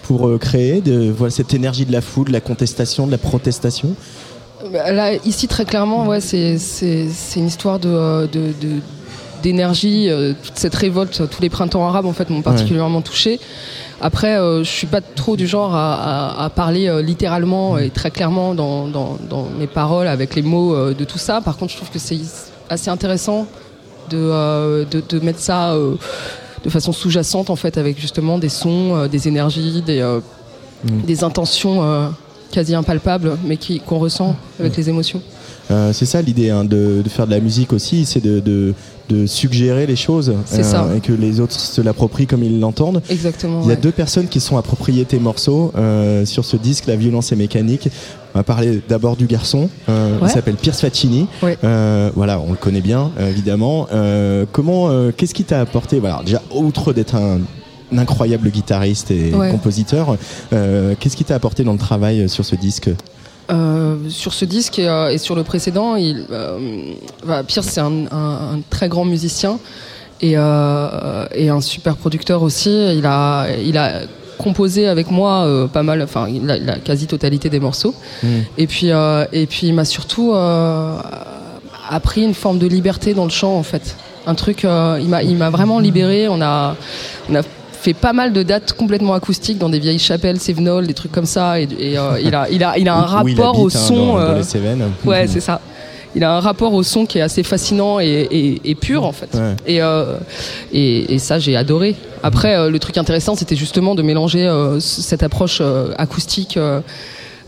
Speaker 2: pour créer de, voilà, cette énergie de la foule, de la contestation, de la protestation
Speaker 12: bah, Là, ici, très clairement, ouais, c'est une histoire de, d'énergie, toute cette révolte, tous les printemps arabes en fait m'ont particulièrement touché. Après, euh, je suis pas trop du genre à, parler euh, littéralement et très clairement dans, mes paroles avec les mots euh, de tout ça. Par contre, je trouve que c'est assez intéressant de, de, mettre ça de façon sous-jacente en fait, avec justement des sons, des énergies, des, mm. des intentions quasi impalpables, mais qu'on ressent avec mm. les émotions.
Speaker 2: C'est ça l'idée hein, de, faire de la musique aussi, c'est de, de suggérer les choses
Speaker 12: euh,
Speaker 2: et que les autres se l'approprient comme ils l'entendent.
Speaker 12: Exactement.
Speaker 2: Il y a deux personnes qui sont appropriées tes morceaux euh, sur ce disque, La violence est mécanique. On va parler d'abord du garçon. Euh, il s'appelle Pierce Faccini. voilà, on le connaît bien, évidemment. comment, qu'est-ce qui t'a apporté Voilà, déjà outre d'être un incroyable guitariste et compositeur, qu'est-ce qui t'a apporté dans le travail sur ce disque?
Speaker 12: Euh, sur ce disque et, euh, sur le précédent, il, euh, Pierce c'est un, très grand musicien et, un super producteur aussi. Il a, il a composé avec moi pas mal, enfin la, quasi-totalité des morceaux. Hmm. Et puis, et puis il m'a surtout appris une forme de liberté dans le chant en fait. Un truc, il m'a, il m'a vraiment libéré. On a, on a fait pas mal de dates complètement acoustiques dans des vieilles chapelles, Sévenol, des trucs comme ça. Et, euh, il, a, il, a, il a un rapport au hein, son.
Speaker 2: Dans, les Cévennes.
Speaker 12: Ouais, c'est ça. Il a un rapport au son qui est assez fascinant et, et, pur en fait. Euh, et, et, ça, j'ai adoré. Après, euh, le truc intéressant, c'était justement de mélanger cette approche acoustique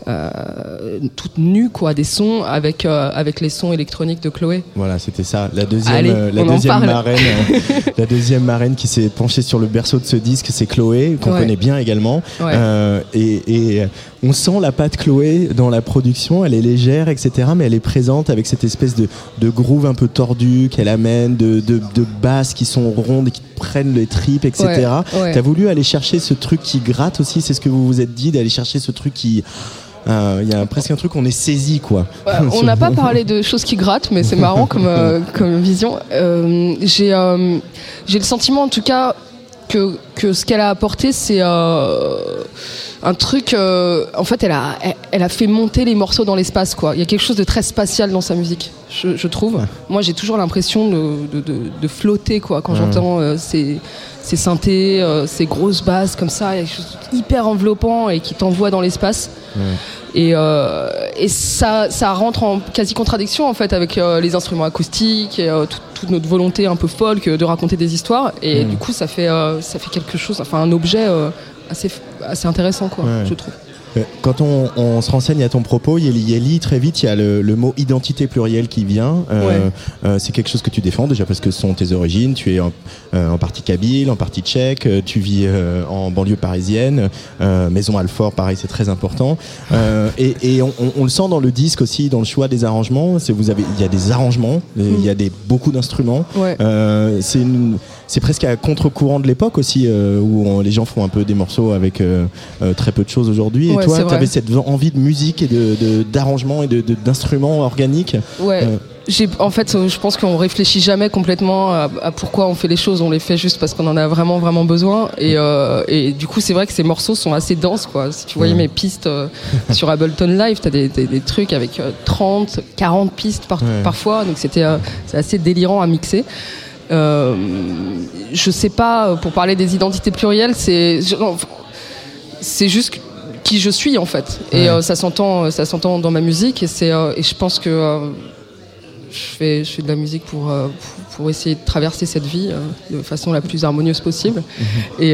Speaker 12: euh, toute nue quoi des sons avec euh, avec les sons électroniques de Chloé.
Speaker 2: Voilà c'était ça. La deuxième euh, la deuxième marraine la deuxième marraine qui s'est penchée sur le berceau de ce disque c'est Chloé qu'on connaît bien également. Et, et, on sent la patte Chloé dans la production. Elle est légère etc mais elle est présente avec cette espèce de, de groove un peu tordu qu'elle amène de, de, de, basses qui sont rondes et qui prennent les tripes etc t'as voulu aller chercher ce truc qui gratte aussi c'est ce que vous vous êtes dit d'aller chercher ce truc qui euh, il y a presque un truc, on est saisi quoi.
Speaker 12: on n'a pas parlé de choses qui grattent, mais c'est marrant comme, euh, comme vision. Euh, j'ai le sentiment en tout cas que, que ce qu'elle a apporté, c'est un truc. en fait, elle a, elle, a fait monter les morceaux dans l'espace. quoi. Il y a quelque chose de très spatial dans sa musique, je, trouve. Moi, j'ai toujours l'impression de, de, de, flotter quoi, quand j'entends ces, ces synthés, ces grosses basses comme ça. Il y a quelque chose hyper enveloppant et qui t'envoie dans l'espace. Et, euh, et ça, ça, rentre en quasi contradiction en fait avec euh, les instruments acoustiques et euh, toute notre volonté un peu folk de raconter des histoires. Et du coup, ça fait, ça fait quelque chose, enfin un objet assez, assez intéressant, quoi, je trouve.
Speaker 2: Euh, quand on, se renseigne à ton propos, Yeli Yeli, très vite, il y a le, mot identité plurielle qui vient. Euh, euh, c'est quelque chose que tu défends déjà parce que ce sont tes origines. Tu es en, partie kabyle, en partie tchèque, tu vis en banlieue parisienne, maison Alfort, pareil, c'est très important. et, on, le sent dans le disque aussi, dans le choix des arrangements. Vous avez, il y a des arrangements, il y a des, beaucoup d'instruments. c'est une c'est presque à contre-courant de l'époque aussi, euh, où les gens font un peu des morceaux avec euh, euh, très peu de choses aujourd'hui. Et toi, tu avais cette envie de musique et d'arrangement de, et d'instruments organiques.
Speaker 12: Ouais. en fait, je pense qu'on réfléchit jamais complètement à, pourquoi on fait les choses. On les fait juste parce qu'on en a vraiment, vraiment besoin. Et, du coup, c'est vrai que ces morceaux sont assez denses. Quoi. Si tu voyais mes pistes sur Ableton Live, tu as des, trucs avec 30, 40 pistes parfois. Donc c'était assez délirant à mixer. Euh, je sais pas, pour parler des identités plurielles, c'est c'est juste qui je suis en fait. Et euh, ça s'entend, ça s'entend dans ma musique. Et c'est, euh, et je pense que fais, je fais de la musique pour, pour, essayer de traverser cette vie de façon la plus harmonieuse possible. Mhm. Et,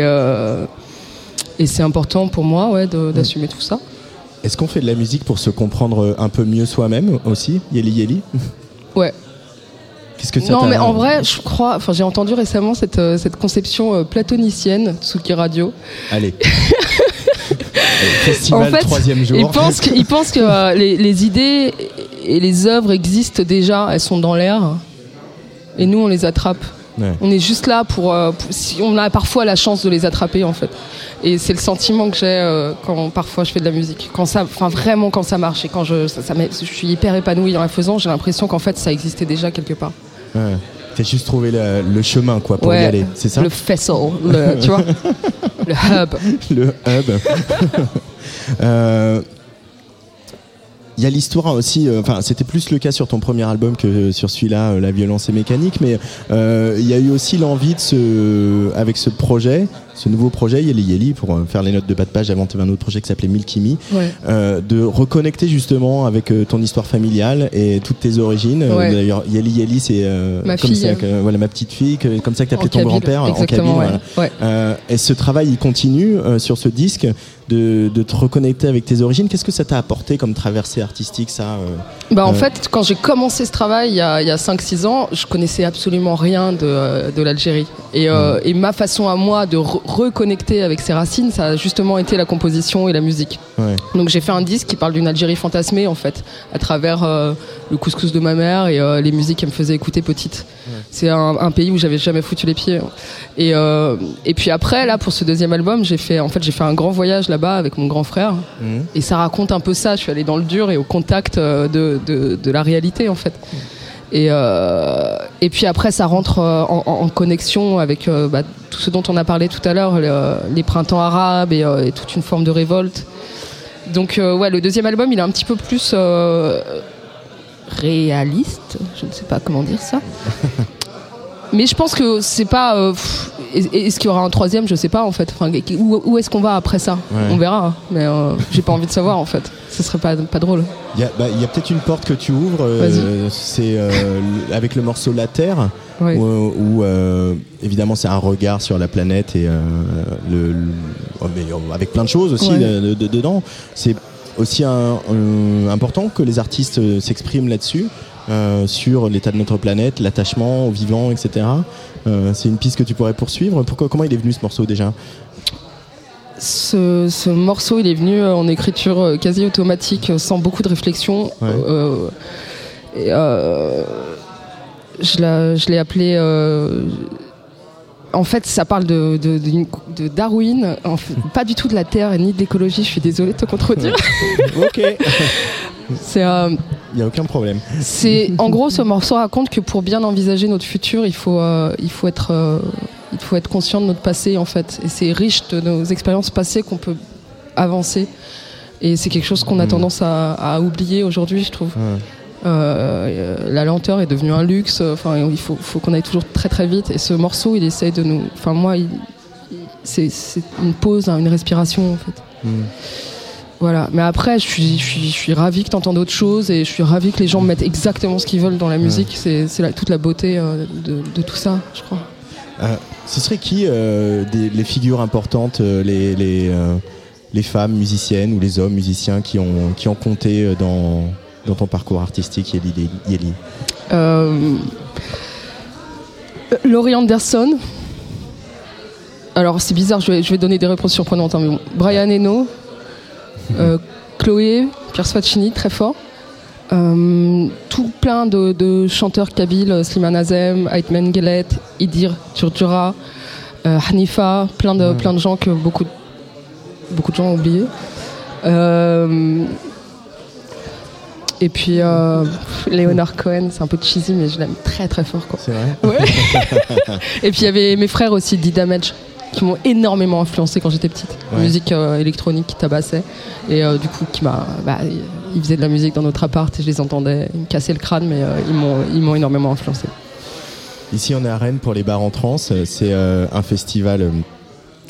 Speaker 12: et c'est important pour moi ouais, d'assumer tout ça.
Speaker 2: Est-ce qu'on fait de la musique pour se comprendre un peu mieux soi-même aussi, Yeli Yeli
Speaker 12: Ouais,
Speaker 2: Qu'est-ce que ça
Speaker 12: Non, mais en vrai, je crois. Enfin, j'ai entendu récemment cette, euh, cette conception euh, platonicienne, Tsuki Radio.
Speaker 2: Allez. Festival
Speaker 12: en fait,
Speaker 2: troisième jour.
Speaker 12: Ils pensent que, ils pensent que euh, les, les, idées et les œuvres existent déjà, elles sont dans l'air, et nous on les attrape. On est juste là pour, si on a parfois la chance de les attraper en fait. Et c'est le sentiment que j'ai quand parfois je fais de la musique. Quand ça, enfin vraiment quand ça marche et quand je, ça, je suis hyper épanouie en la faisant, j'ai l'impression qu'en fait ça existait déjà quelque part.
Speaker 2: Ouais. T'as juste trouvé le, chemin quoi pour y aller, c'est ça
Speaker 12: Le faisceau, le, tu vois Le hub.
Speaker 2: Le hub. euh, il y a l'histoire aussi, euh, enfin c'était plus le cas sur ton premier album que sur celui-là, euh, La violence est mécanique, mais euh, il y a eu aussi l'envie de ce, avec ce projet, ce nouveau projet Yeli Yeli, pour faire les notes de bas de page avant un autre projet qui s'appelait Milkimi, de reconnecter justement avec ton histoire familiale et toutes tes origines. D'ailleurs Yeli Yeli c'est comme
Speaker 12: ça
Speaker 2: que, voilà ma petite fille, comme ça que t'appelais ton grand-père
Speaker 12: en Kabyle.
Speaker 2: et ce travail il continue sur ce disque de, te reconnecter avec tes origines. Qu'est-ce que ça t'a apporté comme traversée artistique, ça euh,
Speaker 12: bah, En
Speaker 2: euh,
Speaker 12: fait, quand j'ai commencé ce travail il y a, a 5-6 ans, je connaissais absolument rien de, euh, de l'Algérie. Et, mmh. et, ma façon à moi de reconnecter avec ses racines, ça a justement été la composition et la musique. Donc j'ai fait un disque qui parle d'une Algérie fantasmée, en fait, à travers le couscous de ma mère et les musiques qu'elle me faisait écouter petite. C'est un, pays où j'avais jamais foutu les pieds. Et, et puis après, là, pour ce deuxième album, j'ai fait, en fait, j'ai fait un grand voyage là avec mon grand frère. Mhm. Et ça raconte un peu ça. Je suis allée dans le dur et au contact euh, de, de, la réalité, en fait. Et, euh, et puis après, ça rentre euh, en, connexion avec bah, tout ce dont on a parlé tout à l'heure, les, printemps arabes et, toute une forme de révolte. Donc, ouais, le deuxième album, il est un petit peu plus réaliste. Je ne sais pas comment dire ça. Mais je pense que c'est pas. Euh, est-ce qu'il y aura un troisième? Je sais pas en fait. Enfin, où, est-ce qu'on va après ça? On verra. Hein. Mais euh, j'ai pas envie de savoir en fait. Ce serait pas, pas drôle.
Speaker 2: Il y a, bah, peut-être une porte que tu ouvres. Euh, c'est avec le morceau La Terre. Où, évidemment c'est un regard sur la planète et le, oh, mais, avec plein de choses aussi dedans. C'est aussi important que les artistes s'expriment là-dessus. Euh, sur l'état de notre planète, l'attachement au vivant, etc. Euh, c'est une piste que tu pourrais poursuivre. Pourquoi, comment il est venu ce morceau déjà?
Speaker 12: Ce, morceau, il est venu en écriture quasi automatique, sans beaucoup de réflexion. Euh, je l'ai appelé en fait, ça parle de, Darwin, pas du tout de la Terre ni de l'écologie. Je suis désolée de te contredire.
Speaker 2: ok.
Speaker 12: C'est. Euh,
Speaker 2: il n'y a aucun problème.
Speaker 12: C'est en gros ce morceau raconte que pour bien envisager notre futur, il faut euh, il faut être euh, il faut être conscient de notre passé en fait. Et c'est riche de nos expériences passées qu'on peut avancer. Et c'est quelque chose qu'on a hmm. tendance à, oublier aujourd'hui, je trouve. la lenteur est devenue un luxe. Enfin, il faut, faut qu'on aille toujours très très vite. Et ce morceau, il essaye de nous. Enfin, moi, c'est une pause, hein, une respiration en fait. Hmm. Voilà. Mais après, je suis, je suis, je suis ravie que tu entends d'autres choses et je suis ravie que les gens mettent exactement ce qu'ils veulent dans la musique. C'est toute la beauté euh, de, tout ça, je crois.
Speaker 2: Euh, ce serait qui euh, les figures importantes, les, les, les, femmes musiciennes ou les hommes musiciens qui ont, qui ont compté dans, dans ton parcours artistique, Yeli, Yeli
Speaker 12: Laurie Anderson. Alors c'est bizarre, je vais, je vais, donner des réponses surprenantes. Hein, mais bon. Brian Eno, euh, Chloé, Pierre Swatchini, très fort. Euh, tout plein de, chanteurs kabyles, Slimane Azem, Aitmen Gelet, Idir Turjura, euh, Hanifa, plein de, plein de gens que beaucoup, beaucoup de gens ont oubliés. et puis Léonard Cohen, c'est un peu cheesy, mais je l'aime très très fort.
Speaker 2: C'est vrai
Speaker 12: ouais. Et puis il y avait mes frères aussi, D-Damage, qui m'ont énormément influencé quand j'étais petite. Musique euh, électronique qui tabassait. Et euh, du coup, qui m'a. Bah, ils faisaient de la musique dans notre appart et je les entendais. Ils me cassaient le crâne, mais euh, ils m'ont énormément influencé.
Speaker 2: Ici, on est à Rennes pour les bars en trans. C'est un festival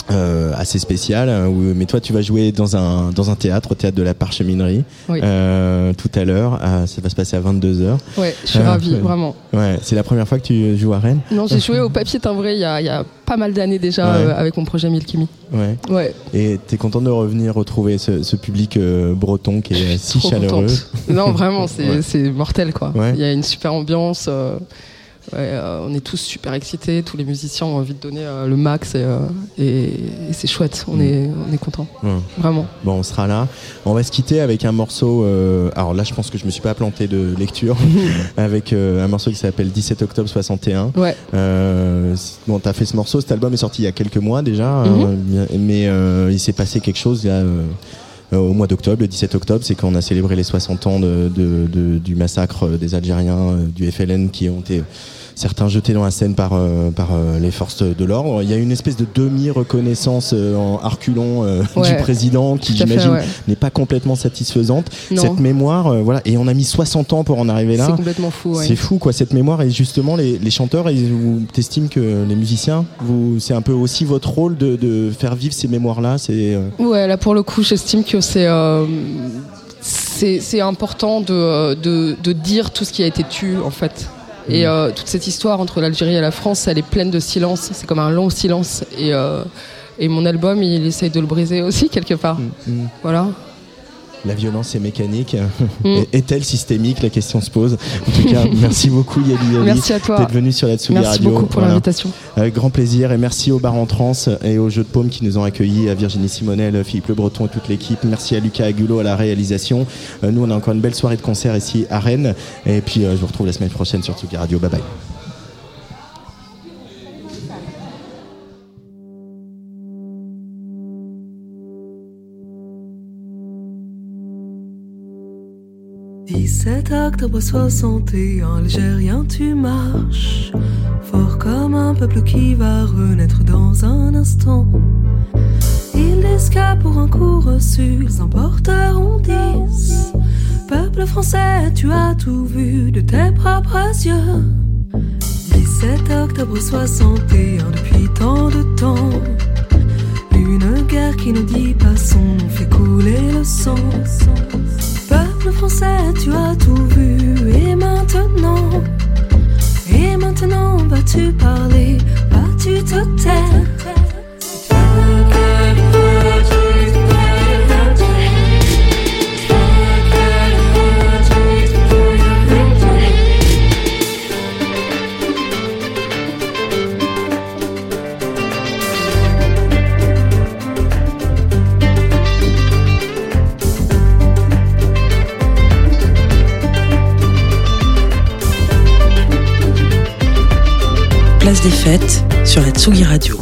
Speaker 2: euh, assez spécial. Hein, mais toi, tu vas jouer dans un, dans un théâtre, au théâtre de la Parcheminerie, euh, tout à l'heure. ça va se passer à 22h.
Speaker 12: Ouais, je suis euh, ravie, vraiment.
Speaker 2: Ouais, c'est la première fois que tu joues à Rennes
Speaker 12: Non, j'ai joué au papier timbré il y a, y a pas mal d'années déjà avec mon projet Milkimi.
Speaker 2: Ouais.
Speaker 12: ouais.
Speaker 2: Et t'es content de revenir retrouver ce, public breton qui est si chaleureux
Speaker 12: Non, vraiment, c'est mortel quoi. Il y a une super ambiance. Euh, on est tous super excités, tous les musiciens ont envie de donner euh, le max et, euh, c'est chouette, on, mm. est, on est content. Vraiment.
Speaker 2: Bon, on sera là. On va se quitter avec un morceau. alors là, je pense que je me suis pas planté de lecture. avec un morceau qui s'appelle 17 octobre 61.
Speaker 12: Ouais.
Speaker 2: bon, t'as fait ce morceau, cet album est sorti il y a quelques mois déjà, mm-hmm. mais il s'est passé quelque chose au mois d'octobre, le 17 octobre, c'est quand on a célébré les 60 ans du massacre des Algériens, du FLN qui ont été certains jetés dans la scène par, euh, par euh, les forces de l'ordre. Il y a une espèce de demi-reconnaissance euh, en arculon du président qui, j'imagine, n'est pas complètement satisfaisante. Cette mémoire, voilà, et on a mis 60 ans pour en arriver là.
Speaker 12: C'est complètement fou.
Speaker 2: C'est fou, quoi, cette mémoire. Et justement, les, les chanteurs, vous t'estimes que les musiciens, vous, c'est un peu aussi votre rôle de, de faire vivre ces mémoires-là. C'est.
Speaker 12: Ouais, là pour le coup, j'estime que c'est c'est important de, de, de, dire tout ce qui a été tué en fait. Et euh, toute cette histoire entre l'Algérie et la France, elle est pleine de silence. C'est comme un long silence. Et, euh, et mon album, il essaye de le briser aussi quelque part. Mm, mm. Voilà
Speaker 2: la violence est mécanique. Mm. Est-elle systémique La question se pose. En tout cas, merci beaucoup Yali
Speaker 12: Merci à toi
Speaker 2: d'être venu sur la Tsugi
Speaker 12: Radio.
Speaker 2: Merci
Speaker 12: beaucoup pour l'invitation.
Speaker 2: Avec grand plaisir et merci au bar en trans et au jeu de paume qui nous ont accueillis, à Virginie Simonel, Philippe Le Breton et toute l'équipe. Merci à Lucas Agulot à la réalisation. Euh, nous, on a encore une belle soirée de concert ici à Rennes. Et puis, euh, je vous retrouve la semaine prochaine sur Tsugi Radio. Bye bye.
Speaker 13: 17 octobre 61, Algérien, tu marches, fort comme un peuple qui va renaître dans un instant. Ils disent pour un coup reçu, ils emporteront 10. Peuple français, tu as tout vu de tes propres yeux. 17 octobre 61, depuis tant de temps. Une guerre qui ne dit pas son nom fait couler le sang. Français, tu as tout vu. Et maintenant, et maintenant, vas-tu parler, vas-tu te taire?
Speaker 1: fête sur la Tsugi Radio.